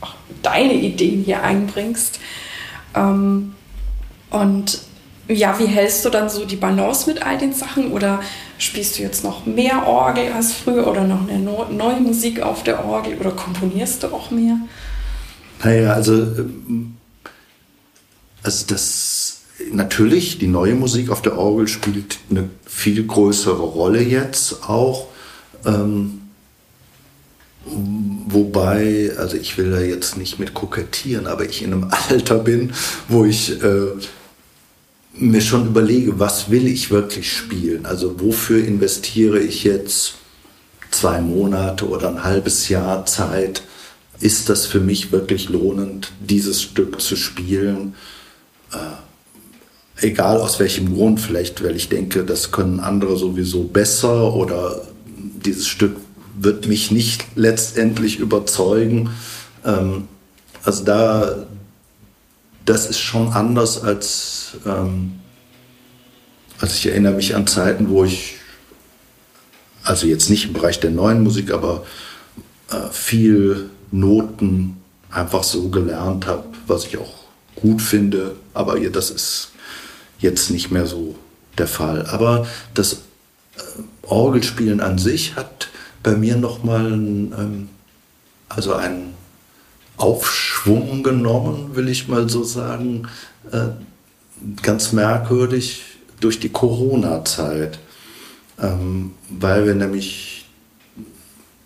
auch deine Ideen hier einbringst. Ähm, und ja, wie hältst du dann so die Balance mit all den Sachen? Oder spielst du jetzt noch mehr Orgel als früher oder noch eine neue Musik auf der Orgel oder komponierst du auch mehr? Naja, also, ähm, also das natürlich, die neue Musik auf der Orgel spielt eine viel größere Rolle jetzt auch. Ähm, wobei, also ich will da jetzt nicht mit kokettieren, aber ich in einem *laughs* Alter bin, wo ich äh, mir schon überlege, was will ich wirklich spielen? Also wofür investiere ich jetzt zwei Monate oder ein halbes Jahr Zeit? Ist das für mich wirklich lohnend, dieses Stück zu spielen? Äh, egal aus welchem Grund, vielleicht weil ich denke, das können andere sowieso besser oder dieses Stück wird mich nicht letztendlich überzeugen. Ähm, also da, das ist schon anders als, ähm, also ich erinnere mich an Zeiten, wo ich, also jetzt nicht im Bereich der neuen Musik, aber äh, viel Noten einfach so gelernt habe, was ich auch gut finde, aber das ist jetzt nicht mehr so der Fall. Aber das äh, Orgelspielen an sich hat bei mir nochmal ähm, also einen Aufschwung genommen, will ich mal so sagen, äh, ganz merkwürdig durch die Corona-Zeit, ähm, weil wir nämlich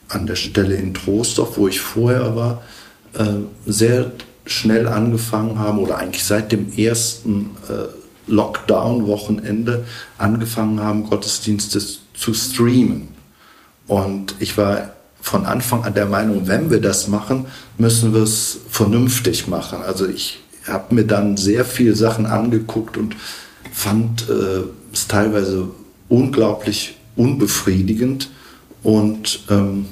an der Stelle in Trostorf, wo ich vorher war, äh, sehr schnell angefangen haben oder eigentlich seit dem ersten äh, Lockdown-Wochenende angefangen haben, Gottesdienste zu streamen. Und ich war von Anfang an der Meinung, wenn wir das machen, müssen wir es vernünftig machen. Also ich habe mir dann sehr viele Sachen angeguckt und fand äh, es teilweise unglaublich unbefriedigend und ähm,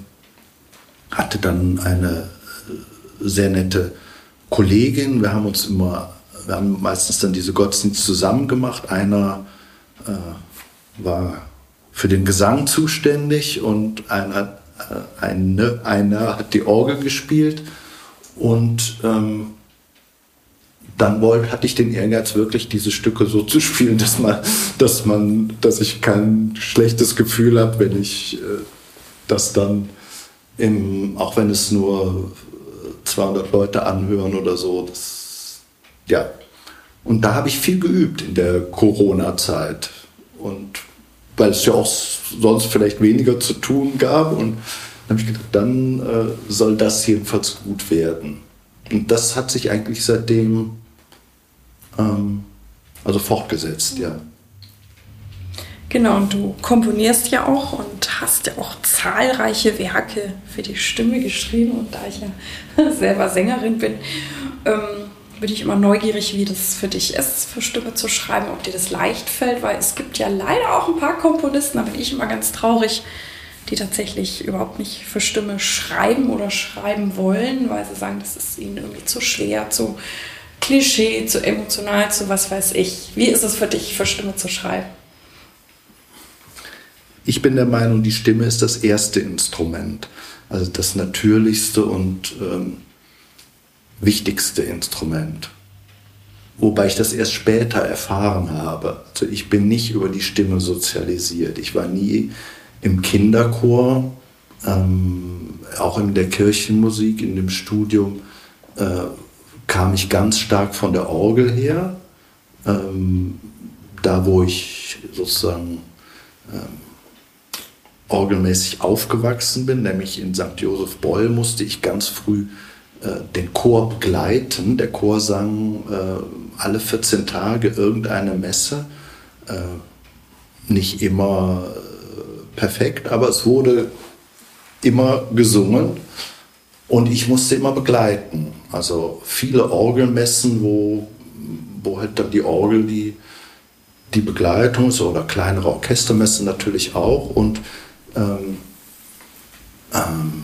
hatte dann eine äh, sehr nette Kollegin. Wir haben uns immer, wir haben meistens dann diese Gottesdienste zusammen gemacht. Einer äh, war für den Gesang zuständig und einer, äh, eine, einer hat die Orgel gespielt und ähm, dann wollte, hatte ich den Ehrgeiz, wirklich diese Stücke so zu spielen, dass man, dass man, dass ich kein schlechtes Gefühl habe, wenn ich äh, das dann im, auch wenn es nur 200 Leute anhören oder so, das, ja. Und da habe ich viel geübt in der Corona-Zeit. Und weil es ja auch sonst vielleicht weniger zu tun gab. Und dann habe ich gedacht, dann äh, soll das jedenfalls gut werden. Und das hat sich eigentlich seitdem ähm, also fortgesetzt, ja. Genau, und du komponierst ja auch und hast ja auch zahlreiche Werke für die Stimme geschrieben. Und da ich ja *laughs* selber Sängerin bin, ähm, bin ich immer neugierig, wie das für dich ist, für Stimme zu schreiben, ob dir das leicht fällt, weil es gibt ja leider auch ein paar Komponisten, da bin ich immer ganz traurig, die tatsächlich überhaupt nicht für Stimme schreiben oder schreiben wollen, weil sie sagen, das ist ihnen irgendwie zu schwer, zu Klischee, zu emotional, zu was weiß ich. Wie ist es für dich, für Stimme zu schreiben? Ich bin der Meinung, die Stimme ist das erste Instrument, also das natürlichste und ähm, wichtigste Instrument. Wobei ich das erst später erfahren habe. Also ich bin nicht über die Stimme sozialisiert. Ich war nie im Kinderchor, ähm, auch in der Kirchenmusik, in dem Studium äh, kam ich ganz stark von der Orgel her. Ähm, da, wo ich sozusagen ähm, orgelmäßig aufgewachsen bin, nämlich in St. Josef Beul musste ich ganz früh äh, den Chor begleiten. Der Chor sang äh, alle 14 Tage irgendeine Messe. Äh, nicht immer äh, perfekt, aber es wurde immer gesungen und ich musste immer begleiten. Also viele Orgelmessen, wo, wo halt dann die Orgel die, die Begleitung ist oder kleinere Orchestermessen natürlich auch. Und ähm, ähm,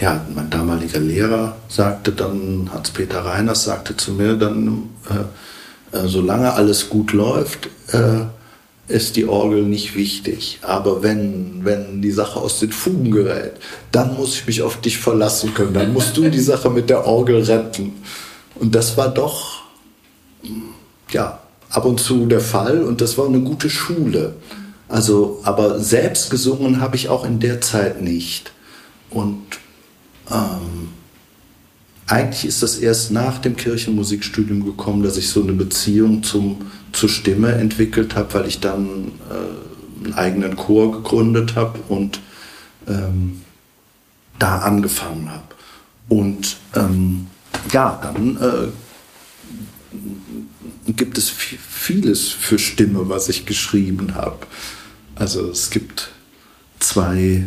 ja, mein damaliger Lehrer sagte dann, Hans-Peter Reiners sagte zu mir dann, äh, äh, solange alles gut läuft, äh, ist die Orgel nicht wichtig. Aber wenn, wenn die Sache aus den Fugen gerät, dann muss ich mich auf dich verlassen können. Dann musst du die Sache mit der Orgel retten. Und das war doch, ja, ab und zu der Fall und das war eine gute Schule. Also, aber selbst gesungen habe ich auch in der Zeit nicht. Und ähm, eigentlich ist das erst nach dem Kirchenmusikstudium gekommen, dass ich so eine Beziehung zum, zur Stimme entwickelt habe, weil ich dann äh, einen eigenen Chor gegründet habe und ähm, da angefangen habe. Und ähm, ja, dann äh, gibt es vieles für Stimme, was ich geschrieben habe. Also es gibt zwei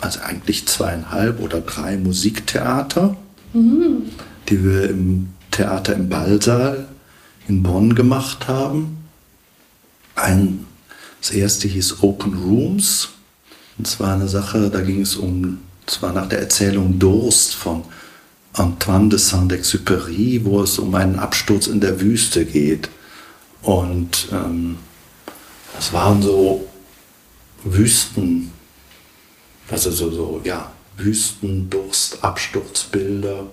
also eigentlich zweieinhalb oder drei Musiktheater, mhm. die wir im Theater im Ballsaal in Bonn gemacht haben. Ein, das erste hieß Open Rooms. Und zwar eine Sache, da ging es um, zwar nach der Erzählung Durst von Antoine de Saint-Exupéry, wo es um einen Absturz in der Wüste geht. Und ähm, das waren so Wüsten, also so, so ja, Wüstendurst, Absturzbilder.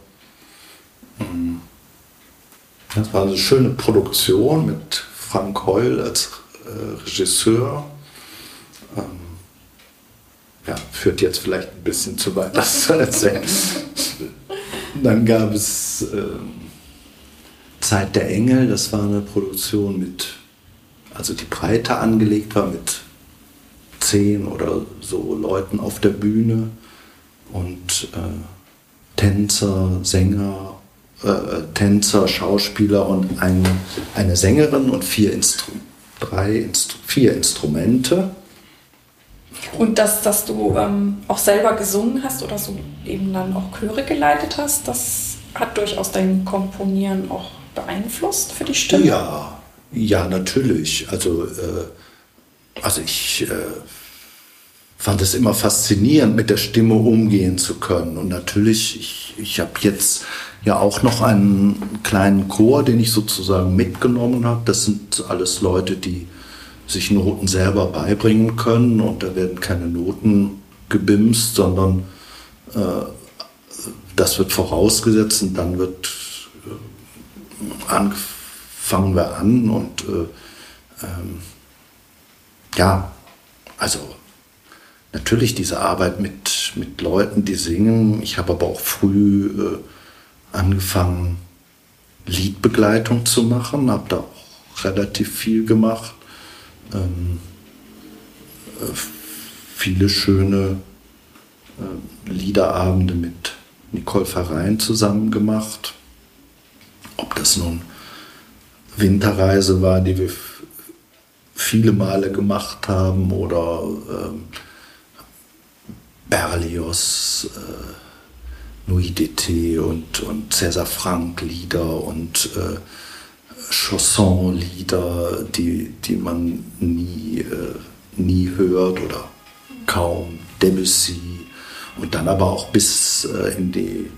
Mhm. Das war eine schöne Produktion mit Frank Heul als äh, Regisseur. Ähm, ja, führt jetzt vielleicht ein bisschen zu weit, das zu erzählen. *laughs* Dann gab es äh, Zeit der Engel, das war eine Produktion mit, also die breiter angelegt war mit zehn oder so Leuten auf der Bühne und äh, Tänzer, Sänger, äh, Tänzer, Schauspieler und ein, eine Sängerin und vier, Instru drei Instru vier Instrumente. Und dass, dass du ähm, auch selber gesungen hast oder so eben dann auch Chöre geleitet hast, das hat durchaus dein Komponieren auch beeinflusst für die Stimme? Ja, ja, natürlich. Also äh, also ich äh, fand es immer faszinierend, mit der Stimme umgehen zu können. Und natürlich, ich, ich habe jetzt ja auch noch einen kleinen Chor, den ich sozusagen mitgenommen habe. Das sind alles Leute, die sich Noten selber beibringen können und da werden keine Noten gebimst, sondern äh, das wird vorausgesetzt und dann wird äh, fangen wir an und äh, ähm, ja, also natürlich diese Arbeit mit, mit Leuten, die singen. Ich habe aber auch früh äh, angefangen, Liedbegleitung zu machen, habe da auch relativ viel gemacht. Ähm, äh, viele schöne äh, Liederabende mit Nicole Verein zusammen gemacht. Ob das nun Winterreise war, die wir viele Male gemacht haben oder ähm, Berlioz, äh, Nuit d'été und, und César Franck Lieder und äh, Chanson-Lieder, die, die man nie, äh, nie hört oder kaum. Debussy und dann aber auch bis äh, in die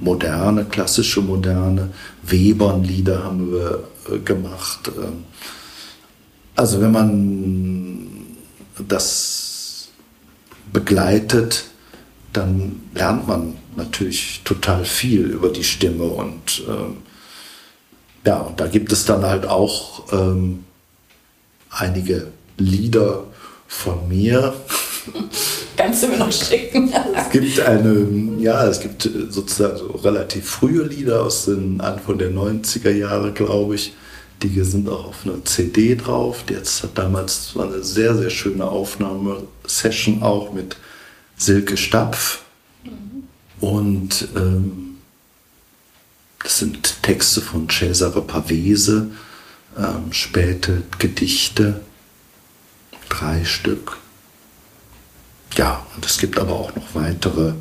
moderne, klassische moderne Webern-Lieder haben wir äh, gemacht. Ähm, also wenn man das begleitet, dann lernt man natürlich total viel über die Stimme und ähm, ja, und da gibt es dann halt auch ähm, einige Lieder von mir. *laughs* Kannst du mir noch schicken? es gibt eine, ja, es gibt sozusagen so relativ frühe Lieder aus den Anfang der 90er Jahre, glaube ich, Die sind auch auf einer CD drauf. Jetzt hat damals war eine sehr, sehr schöne Aufnahmesession auch mit Silke Stapf. Und ähm, das sind Texte von Cesare Pavese, ähm, späte Gedichte, drei Stück. Ja, und es gibt aber auch noch weitere,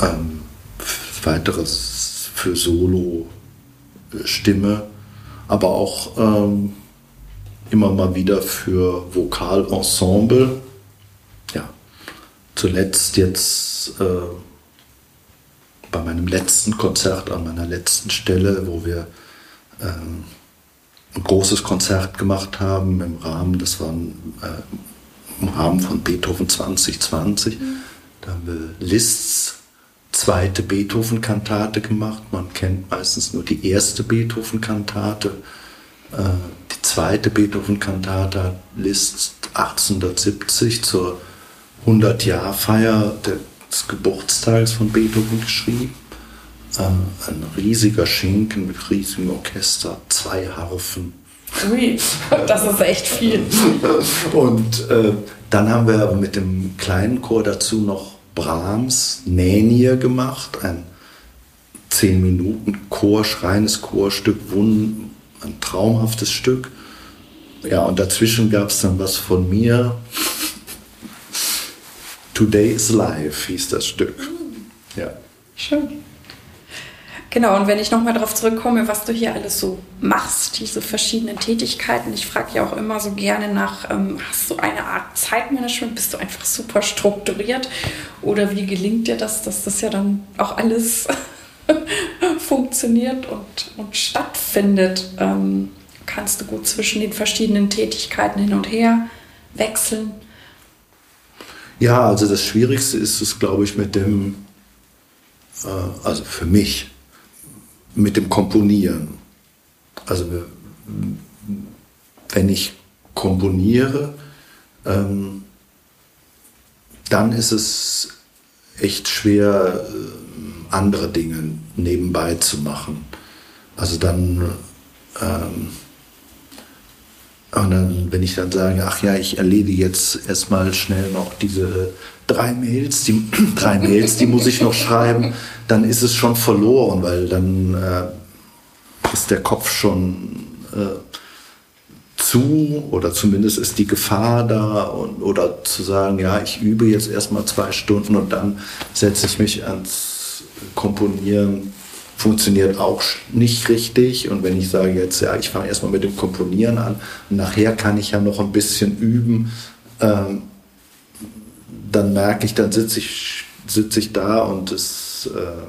ähm, weiteres für Solo-Stimme, aber auch ähm, immer mal wieder für Vokalensemble. Ja, zuletzt jetzt äh, bei meinem letzten Konzert an meiner letzten Stelle, wo wir ähm, ein großes Konzert gemacht haben im Rahmen, das war ein, äh, im Rahmen von Beethoven 2020. Mhm. Da haben wir Liszt's zweite Beethoven-Kantate gemacht. Man kennt meistens nur die erste Beethoven-Kantate. Äh, die zweite Beethoven-Kantate hat Liszt 1870 zur 100-Jahr-Feier des Geburtstags von Beethoven geschrieben. Äh, ein riesiger Schinken mit riesigem Orchester, zwei Harfen. Ui, das ist echt viel. Und äh, dann haben wir mit dem kleinen Chor dazu noch Brahms Nänier gemacht, ein 10 Minuten Chor, schreines Chorstück, ein traumhaftes Stück. Ja, und dazwischen gab es dann was von mir. Today is Life hieß das Stück. Ja. Schön. Genau, und wenn ich nochmal darauf zurückkomme, was du hier alles so machst, diese verschiedenen Tätigkeiten, ich frage ja auch immer so gerne nach, ähm, hast du eine Art Zeitmanagement, bist du einfach super strukturiert oder wie gelingt dir das, dass das ja dann auch alles *laughs* funktioniert und, und stattfindet? Ähm, kannst du gut zwischen den verschiedenen Tätigkeiten hin und her wechseln? Ja, also das Schwierigste ist es, glaube ich, mit dem, äh, also für mich, mit dem Komponieren. Also wenn ich komponiere, ähm, dann ist es echt schwer, äh, andere Dinge nebenbei zu machen. Also dann, ähm, dann, wenn ich dann sage, ach ja, ich erledige jetzt erstmal schnell noch diese drei Mails, die *clears throat* drei Mails, die muss ich noch schreiben, dann ist es schon verloren, weil dann äh, ist der Kopf schon äh, zu oder zumindest ist die Gefahr da und, oder zu sagen, ja, ich übe jetzt erstmal zwei Stunden und dann setze ich mich ans Komponieren funktioniert auch nicht richtig. Und wenn ich sage jetzt, ja, ich fange erstmal mit dem Komponieren an, nachher kann ich ja noch ein bisschen üben, ähm, dann merke ich, dann sitze ich, sitze ich da und es, äh,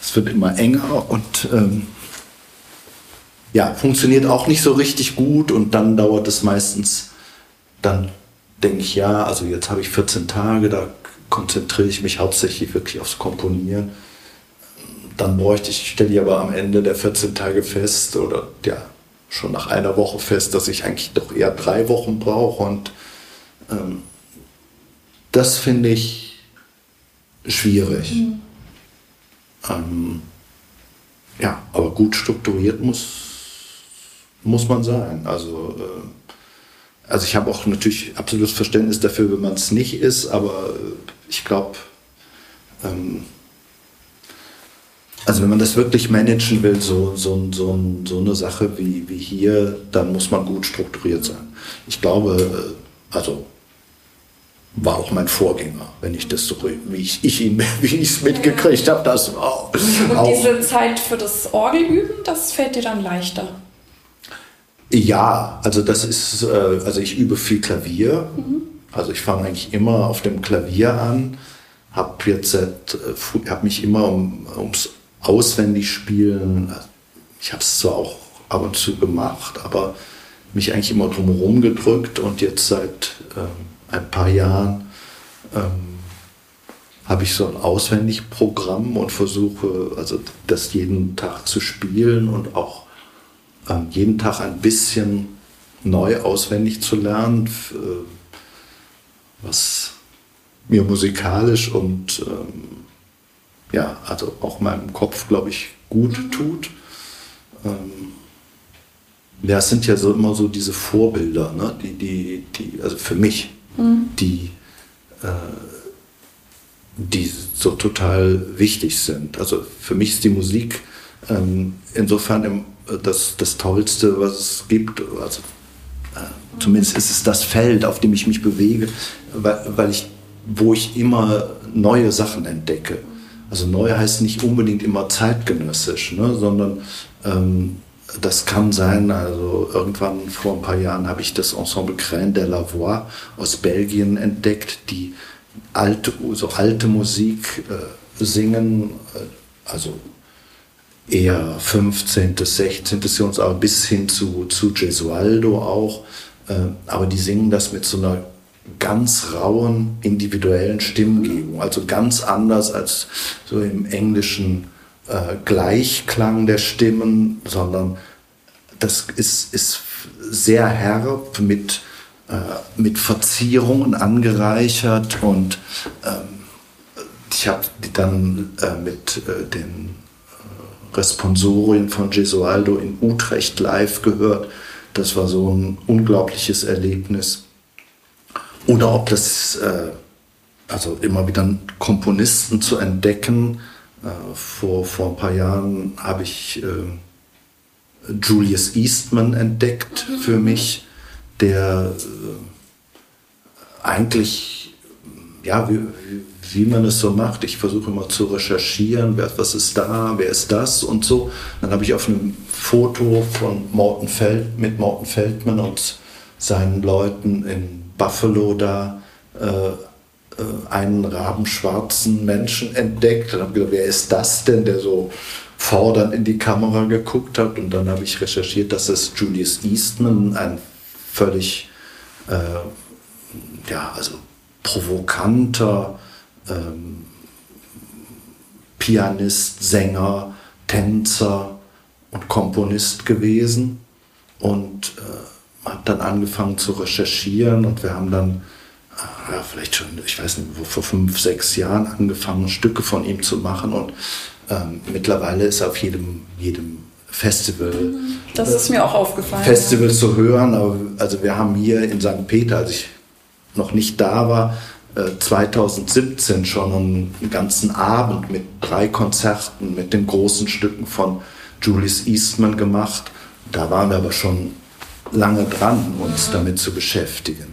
es wird immer enger und ähm, ja, funktioniert auch nicht so richtig gut und dann dauert es meistens, dann denke ich, ja, also jetzt habe ich 14 Tage, da konzentriere ich mich hauptsächlich wirklich aufs Komponieren. Dann bräuchte ich, stelle ich aber am Ende der 14 Tage fest oder ja, schon nach einer Woche fest, dass ich eigentlich doch eher drei Wochen brauche und ähm, das finde ich schwierig. Mhm. Ähm, ja, aber gut strukturiert muss, muss man sein. Also, äh, also ich habe auch natürlich absolutes Verständnis dafür, wenn man es nicht ist, aber ich glaube, ähm, also wenn man das wirklich managen will, so, so, so, so eine Sache wie, wie hier, dann muss man gut strukturiert sein. Ich glaube, äh, also war auch mein Vorgänger, wenn ich das so, wie ich, ich ihn, *laughs* wie ich es mitgekriegt habe, das war auch. Und diese Zeit für das Orgelüben, das fällt dir dann leichter? Ja, also das ist, äh, also ich übe viel Klavier. Mhm. Also ich fange eigentlich immer auf dem Klavier an, habe jetzt äh, habe mich immer um, ums Auswendigspielen, ich habe es zwar auch ab und zu gemacht, aber mich eigentlich immer drumherum gedrückt und jetzt seit ähm, ein paar Jahren ähm, habe ich so ein Auswendigprogramm und versuche also das jeden Tag zu spielen und auch ähm, jeden Tag ein bisschen neu auswendig zu lernen, äh, was mir musikalisch und ähm, ja, also auch meinem Kopf, glaube ich, gut mhm. tut. Ähm, Ja, es sind ja so immer so diese Vorbilder, ne? die, die, die, also für mich, mhm. die, äh, die so total wichtig sind. Also für mich ist die Musik ähm, insofern im, das, das Tollste, was es gibt. Also, äh, zumindest ist es das Feld, auf dem ich mich bewege, weil, weil ich, wo ich immer neue Sachen entdecke. Also neu heißt nicht unbedingt immer zeitgenössisch, ne, sondern ähm, das kann sein, also irgendwann vor ein paar Jahren habe ich das Ensemble Crain de la Voix aus Belgien entdeckt, die alte, so alte Musik äh, singen, äh, also eher 15., 16. Jahrhundert, bis hin zu, zu Gesualdo auch. Äh, aber die singen das mit so einer ganz rauen individuellen Stimmgebung, also ganz anders als so im englischen äh, Gleichklang der Stimmen, sondern das ist, ist sehr herb mit, äh, mit Verzierungen angereichert und ähm, ich habe dann äh, mit äh, den äh, Responsorien von Gesualdo in Utrecht live gehört. Das war so ein unglaubliches Erlebnis. Oder ob das, äh, also immer wieder Komponisten zu entdecken. Äh, vor, vor ein paar Jahren habe ich äh, Julius Eastman entdeckt mhm. für mich, der äh, eigentlich, ja, wie, wie man es so macht. Ich versuche immer zu recherchieren, wer, was ist da, wer ist das und so. Dann habe ich auf einem Foto von Morten Feld, mit Morten Feldman und seinen Leuten in Buffalo da äh, äh, einen rabenschwarzen Menschen entdeckt. Und habe gedacht, wer ist das denn, der so fordernd in die Kamera geguckt hat? Und dann habe ich recherchiert, dass es Julius Eastman, ein völlig, äh, ja, also provokanter ähm, Pianist, Sänger, Tänzer und Komponist gewesen. Und äh, habe dann angefangen zu recherchieren und wir haben dann äh, ja, vielleicht schon, ich weiß nicht, vor fünf, sechs Jahren angefangen, Stücke von ihm zu machen und ähm, mittlerweile ist er auf jedem, jedem Festival. Das ist mir auch aufgefallen. Festival ja. zu hören, aber also wir haben hier in St. Peter, als ich noch nicht da war, 2017 äh, schon einen ganzen Abend mit drei Konzerten mit den großen Stücken von Julius Eastman gemacht. Da waren wir aber schon lange dran, uns damit zu beschäftigen.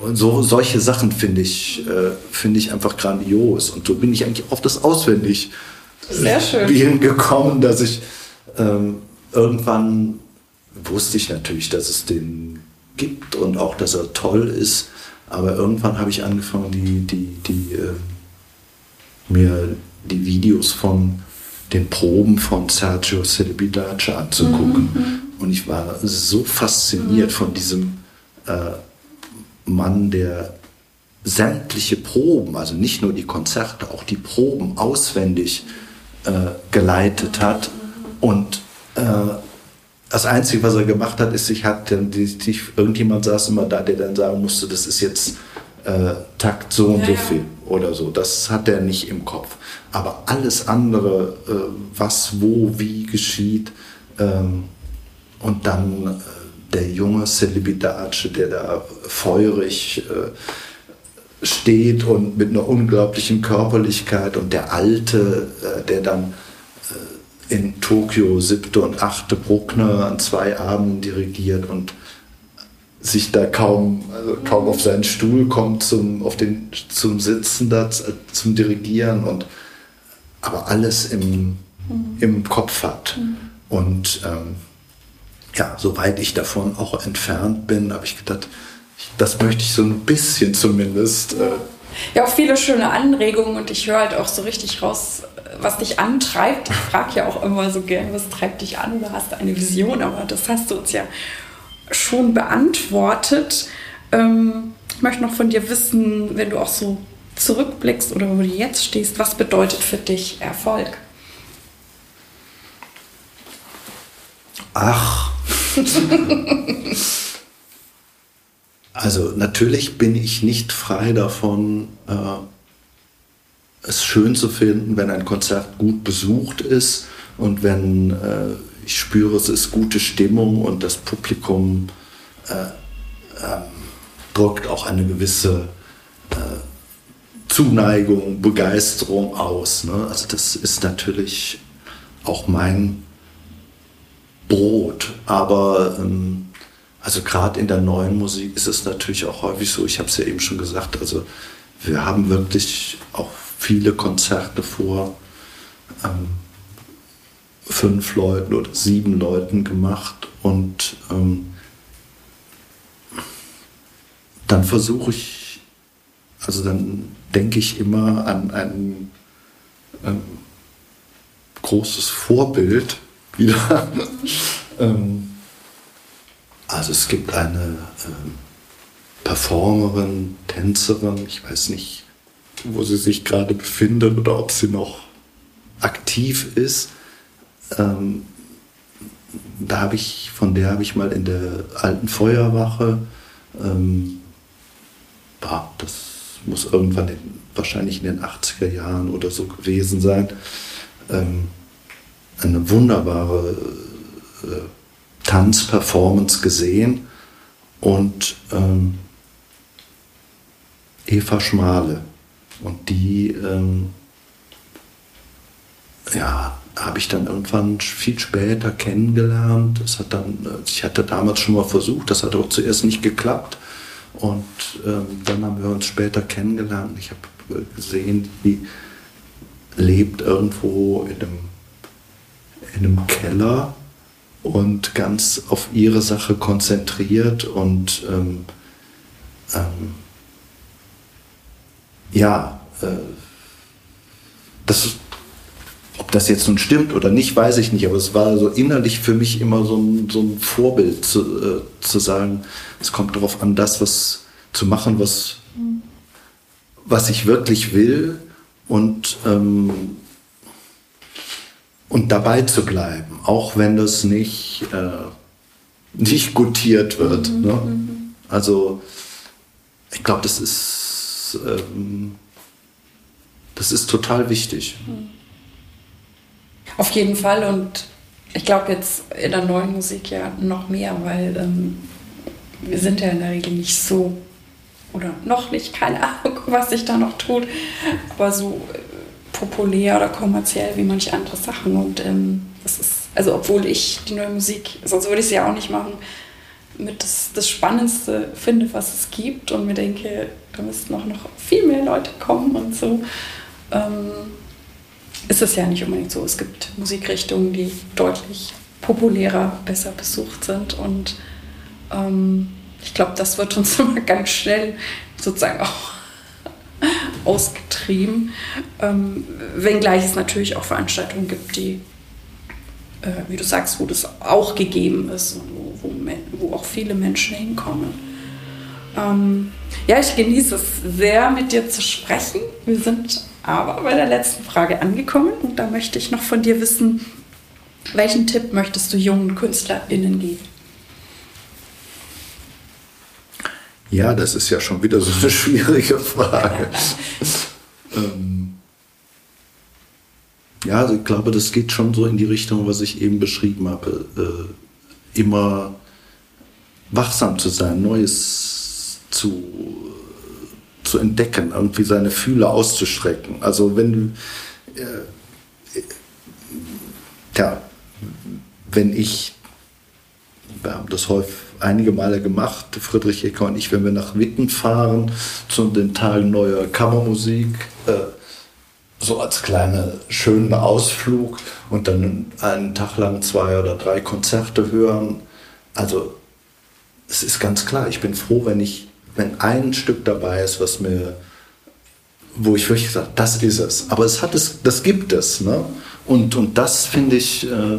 Und so solche Sachen finde ich, äh, finde ich einfach grandios. Und so bin ich eigentlich auf das auswendig Sehr schön. Spielen gekommen, dass ich ähm, irgendwann wusste ich natürlich, dass es den gibt und auch, dass er toll ist. Aber irgendwann habe ich angefangen, die, die, die, äh, mir die Videos von den Proben von Sergio Celibidache anzugucken. Mhm. Und ich war so fasziniert mhm. von diesem äh, Mann, der sämtliche Proben, also nicht nur die Konzerte, auch die Proben auswendig äh, geleitet hat. Und äh, das Einzige, was er gemacht hat, ist, sich hat die, die, irgendjemand saß immer da, der dann sagen musste, das ist jetzt äh, Takt so und ja, so viel oder so. Das hat er nicht im Kopf. Aber alles andere, äh, was, wo, wie geschieht, ähm, und dann äh, der junge Celibidace, der da feurig äh, steht und mit einer unglaublichen Körperlichkeit und der Alte, äh, der dann äh, in Tokio siebte und achte Bruckner an zwei Abenden dirigiert und sich da kaum, also kaum auf seinen Stuhl kommt zum, auf den, zum Sitzen da, zum Dirigieren und aber alles im, mhm. im Kopf hat. Mhm. Und ähm, ja, soweit ich davon auch entfernt bin, habe ich gedacht, das möchte ich so ein bisschen zumindest. Äh ja, auch viele schöne Anregungen und ich höre halt auch so richtig raus, was dich antreibt. Ich frage ja auch immer so gern, was treibt dich an? Du hast eine Vision, aber das hast du uns ja schon beantwortet. Ähm, ich möchte noch von dir wissen, wenn du auch so zurückblickst oder wo du jetzt stehst, was bedeutet für dich Erfolg? Ach, *laughs* also natürlich bin ich nicht frei davon, äh, es schön zu finden, wenn ein Konzert gut besucht ist und wenn äh, ich spüre, es ist gute Stimmung und das Publikum äh, ähm, drückt auch eine gewisse äh, Zuneigung, Begeisterung aus. Ne? Also das ist natürlich auch mein Brot. Aber ähm, also gerade in der neuen Musik ist es natürlich auch häufig so, ich habe es ja eben schon gesagt, also wir haben wirklich auch viele Konzerte vor ähm, fünf Leuten oder sieben Leuten gemacht und ähm, dann versuche ich, also dann denke ich immer an ein ähm, großes Vorbild wieder. *laughs* ähm, also es gibt eine ähm, Performerin, Tänzerin, ich weiß nicht, wo sie sich gerade befindet oder ob sie noch aktiv ist. Ähm, da habe ich, von der habe ich mal in der alten Feuerwache, ähm, bah, das muss irgendwann in, wahrscheinlich in den 80er Jahren oder so gewesen sein, ähm, eine wunderbare äh, Tanzperformance gesehen und ähm, Eva Schmale. Und die, ähm, ja, habe ich dann irgendwann viel später kennengelernt. Das hat dann, äh, ich hatte damals schon mal versucht, das hat auch zuerst nicht geklappt. Und ähm, dann haben wir uns später kennengelernt. Ich habe äh, gesehen, die lebt irgendwo in einem, in einem Keller und ganz auf ihre Sache konzentriert und ähm, ähm, ja, äh, das, ob das jetzt nun stimmt oder nicht, weiß ich nicht, aber es war so innerlich für mich immer so ein, so ein Vorbild zu, äh, zu sagen, es kommt darauf an, das was zu machen, was, was ich wirklich will und ähm, und dabei zu bleiben, auch wenn das nicht, äh, nicht gutiert wird. Mhm. Ne? Mhm. Also ich glaube, das ist, ähm, das ist total wichtig. Auf jeden Fall und ich glaube jetzt in der neuen Musik ja noch mehr, weil ähm, wir sind ja in der Regel nicht so oder noch nicht, keine Ahnung, was sich da noch tut, aber so populär oder kommerziell wie manche andere Sachen. Und ähm, das ist, also obwohl ich die neue Musik, sonst würde ich sie ja auch nicht machen, mit das, das Spannendste finde, was es gibt und mir denke, da müssten noch, noch viel mehr Leute kommen und so. Ähm, ist es ja nicht unbedingt so. Es gibt Musikrichtungen, die deutlich populärer, besser besucht sind und ähm, ich glaube, das wird uns *laughs* immer ganz schnell sozusagen auch *laughs* ausgetrieben. Ähm, wenngleich es natürlich auch Veranstaltungen gibt, die, äh, wie du sagst, wo das auch gegeben ist und wo, wo, wo auch viele Menschen hinkommen. Ähm, ja, ich genieße es sehr, mit dir zu sprechen. Wir sind aber bei der letzten Frage angekommen und da möchte ich noch von dir wissen, welchen Tipp möchtest du jungen KünstlerInnen geben? Ja, das ist ja schon wieder so eine schwierige Frage. *laughs* ähm, ja, also ich glaube, das geht schon so in die Richtung, was ich eben beschrieben habe. Äh, immer wachsam zu sein, Neues zu, zu entdecken, irgendwie seine Fühler auszustrecken. Also wenn, äh, ja, wenn ich, wir haben das häufig einige Male gemacht, Friedrich Ecker und ich, wenn wir nach Witten fahren, zu den Tagen neuer Kammermusik, äh, so als kleiner schönen Ausflug und dann einen Tag lang zwei oder drei Konzerte hören. Also es ist ganz klar, ich bin froh, wenn ich, wenn ein Stück dabei ist, was mir, wo ich wirklich sage, das ist es. Aber es hat es, das gibt es. Ne? Und, und das finde ich. Äh,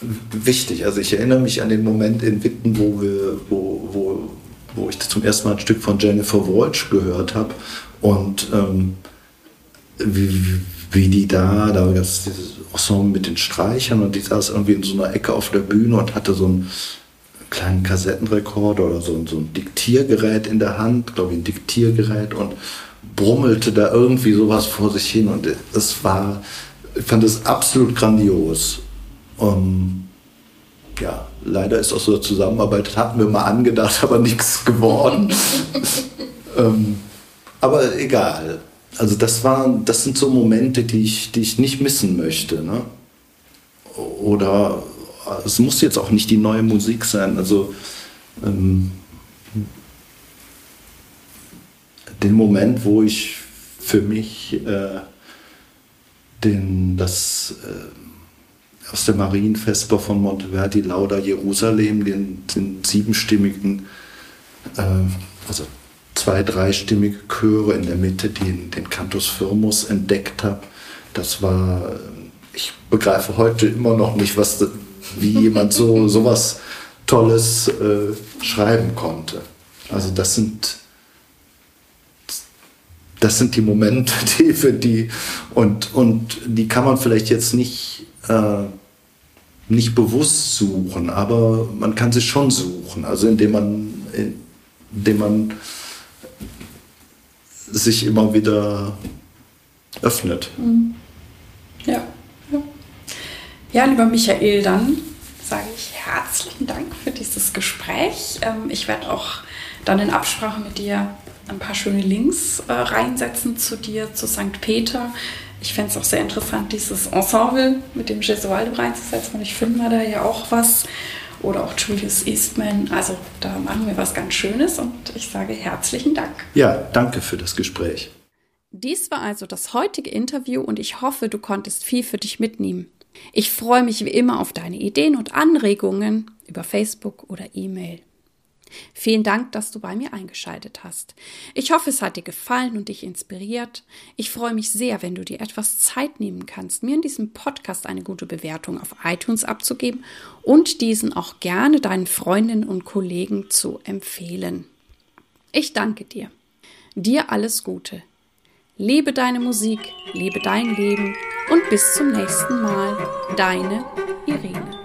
wichtig. Also ich erinnere mich an den Moment in Witten, wo, wir, wo, wo, wo ich zum ersten Mal ein Stück von Jennifer Walsh gehört habe. Und ähm, wie, wie die da, da gab es dieses Ensemble mit den Streichern und die saß irgendwie in so einer Ecke auf der Bühne und hatte so einen kleinen Kassettenrekorder oder so, so ein Diktiergerät in der Hand, glaube ich ein Diktiergerät und brummelte da irgendwie sowas vor sich hin. Und es war, ich fand es absolut grandios Ähm, ja, leider ist aus so Zusammenarbeit, hatten wir mal angedacht, *laughs* aber nichts geworden. *laughs* ähm, aber egal. Also das waren, das sind so Momente, die ich, die ich nicht missen möchte. Ne? Oder es muss jetzt auch nicht die neue Musik sein. Also ähm, den Moment, wo ich für mich äh, den, das äh, aus der Marienvesper von Monteverdi Lauda Jerusalem, den, den siebenstimmigen, äh, also zwei, dreistimmige Chöre in der Mitte, den, den Cantus Firmus entdeckt habe. Das war, ich begreife heute immer noch nicht, was, wie jemand so *laughs* sowas Tolles äh, schreiben konnte. Also das sind das sind die Momente, *laughs* die für die und, und die kann man vielleicht jetzt nicht, äh, nicht bewusst suchen, aber man kann sie schon suchen. Also indem man, indem man sich immer wieder öffnet. Mhm. Ja. ja. Ja, lieber Michael, dann sage ich herzlichen Dank für dieses Gespräch. Ähm, ich werde auch dann in Absprache mit dir ein paar schöne Links äh, reinsetzen zu dir, zu St. Peter. Ich fände es auch sehr interessant, dieses Ensemble mit dem Gesualdo reinzusetzen. Und ich finde mal da ja auch was. Oder auch Julius Eastman. Also da machen wir was ganz Schönes und ich sage herzlichen Dank. Ja, danke für das Gespräch. Dies war also das heutige Interview und ich hoffe, du konntest viel für dich mitnehmen. Ich freue mich wie immer auf deine Ideen und Anregungen über Facebook oder E-Mail. Vielen Dank, dass du bei mir eingeschaltet hast. Ich hoffe, es hat dir gefallen und dich inspiriert. Ich freue mich sehr, wenn du dir etwas Zeit nehmen kannst, mir in diesem Podcast eine gute Bewertung auf iTunes abzugeben und diesen auch gerne deinen Freundinnen und Kollegen zu empfehlen. Ich danke dir. Dir alles Gute. Lebe deine Musik, lebe dein Leben und bis zum nächsten Mal. Deine Irene.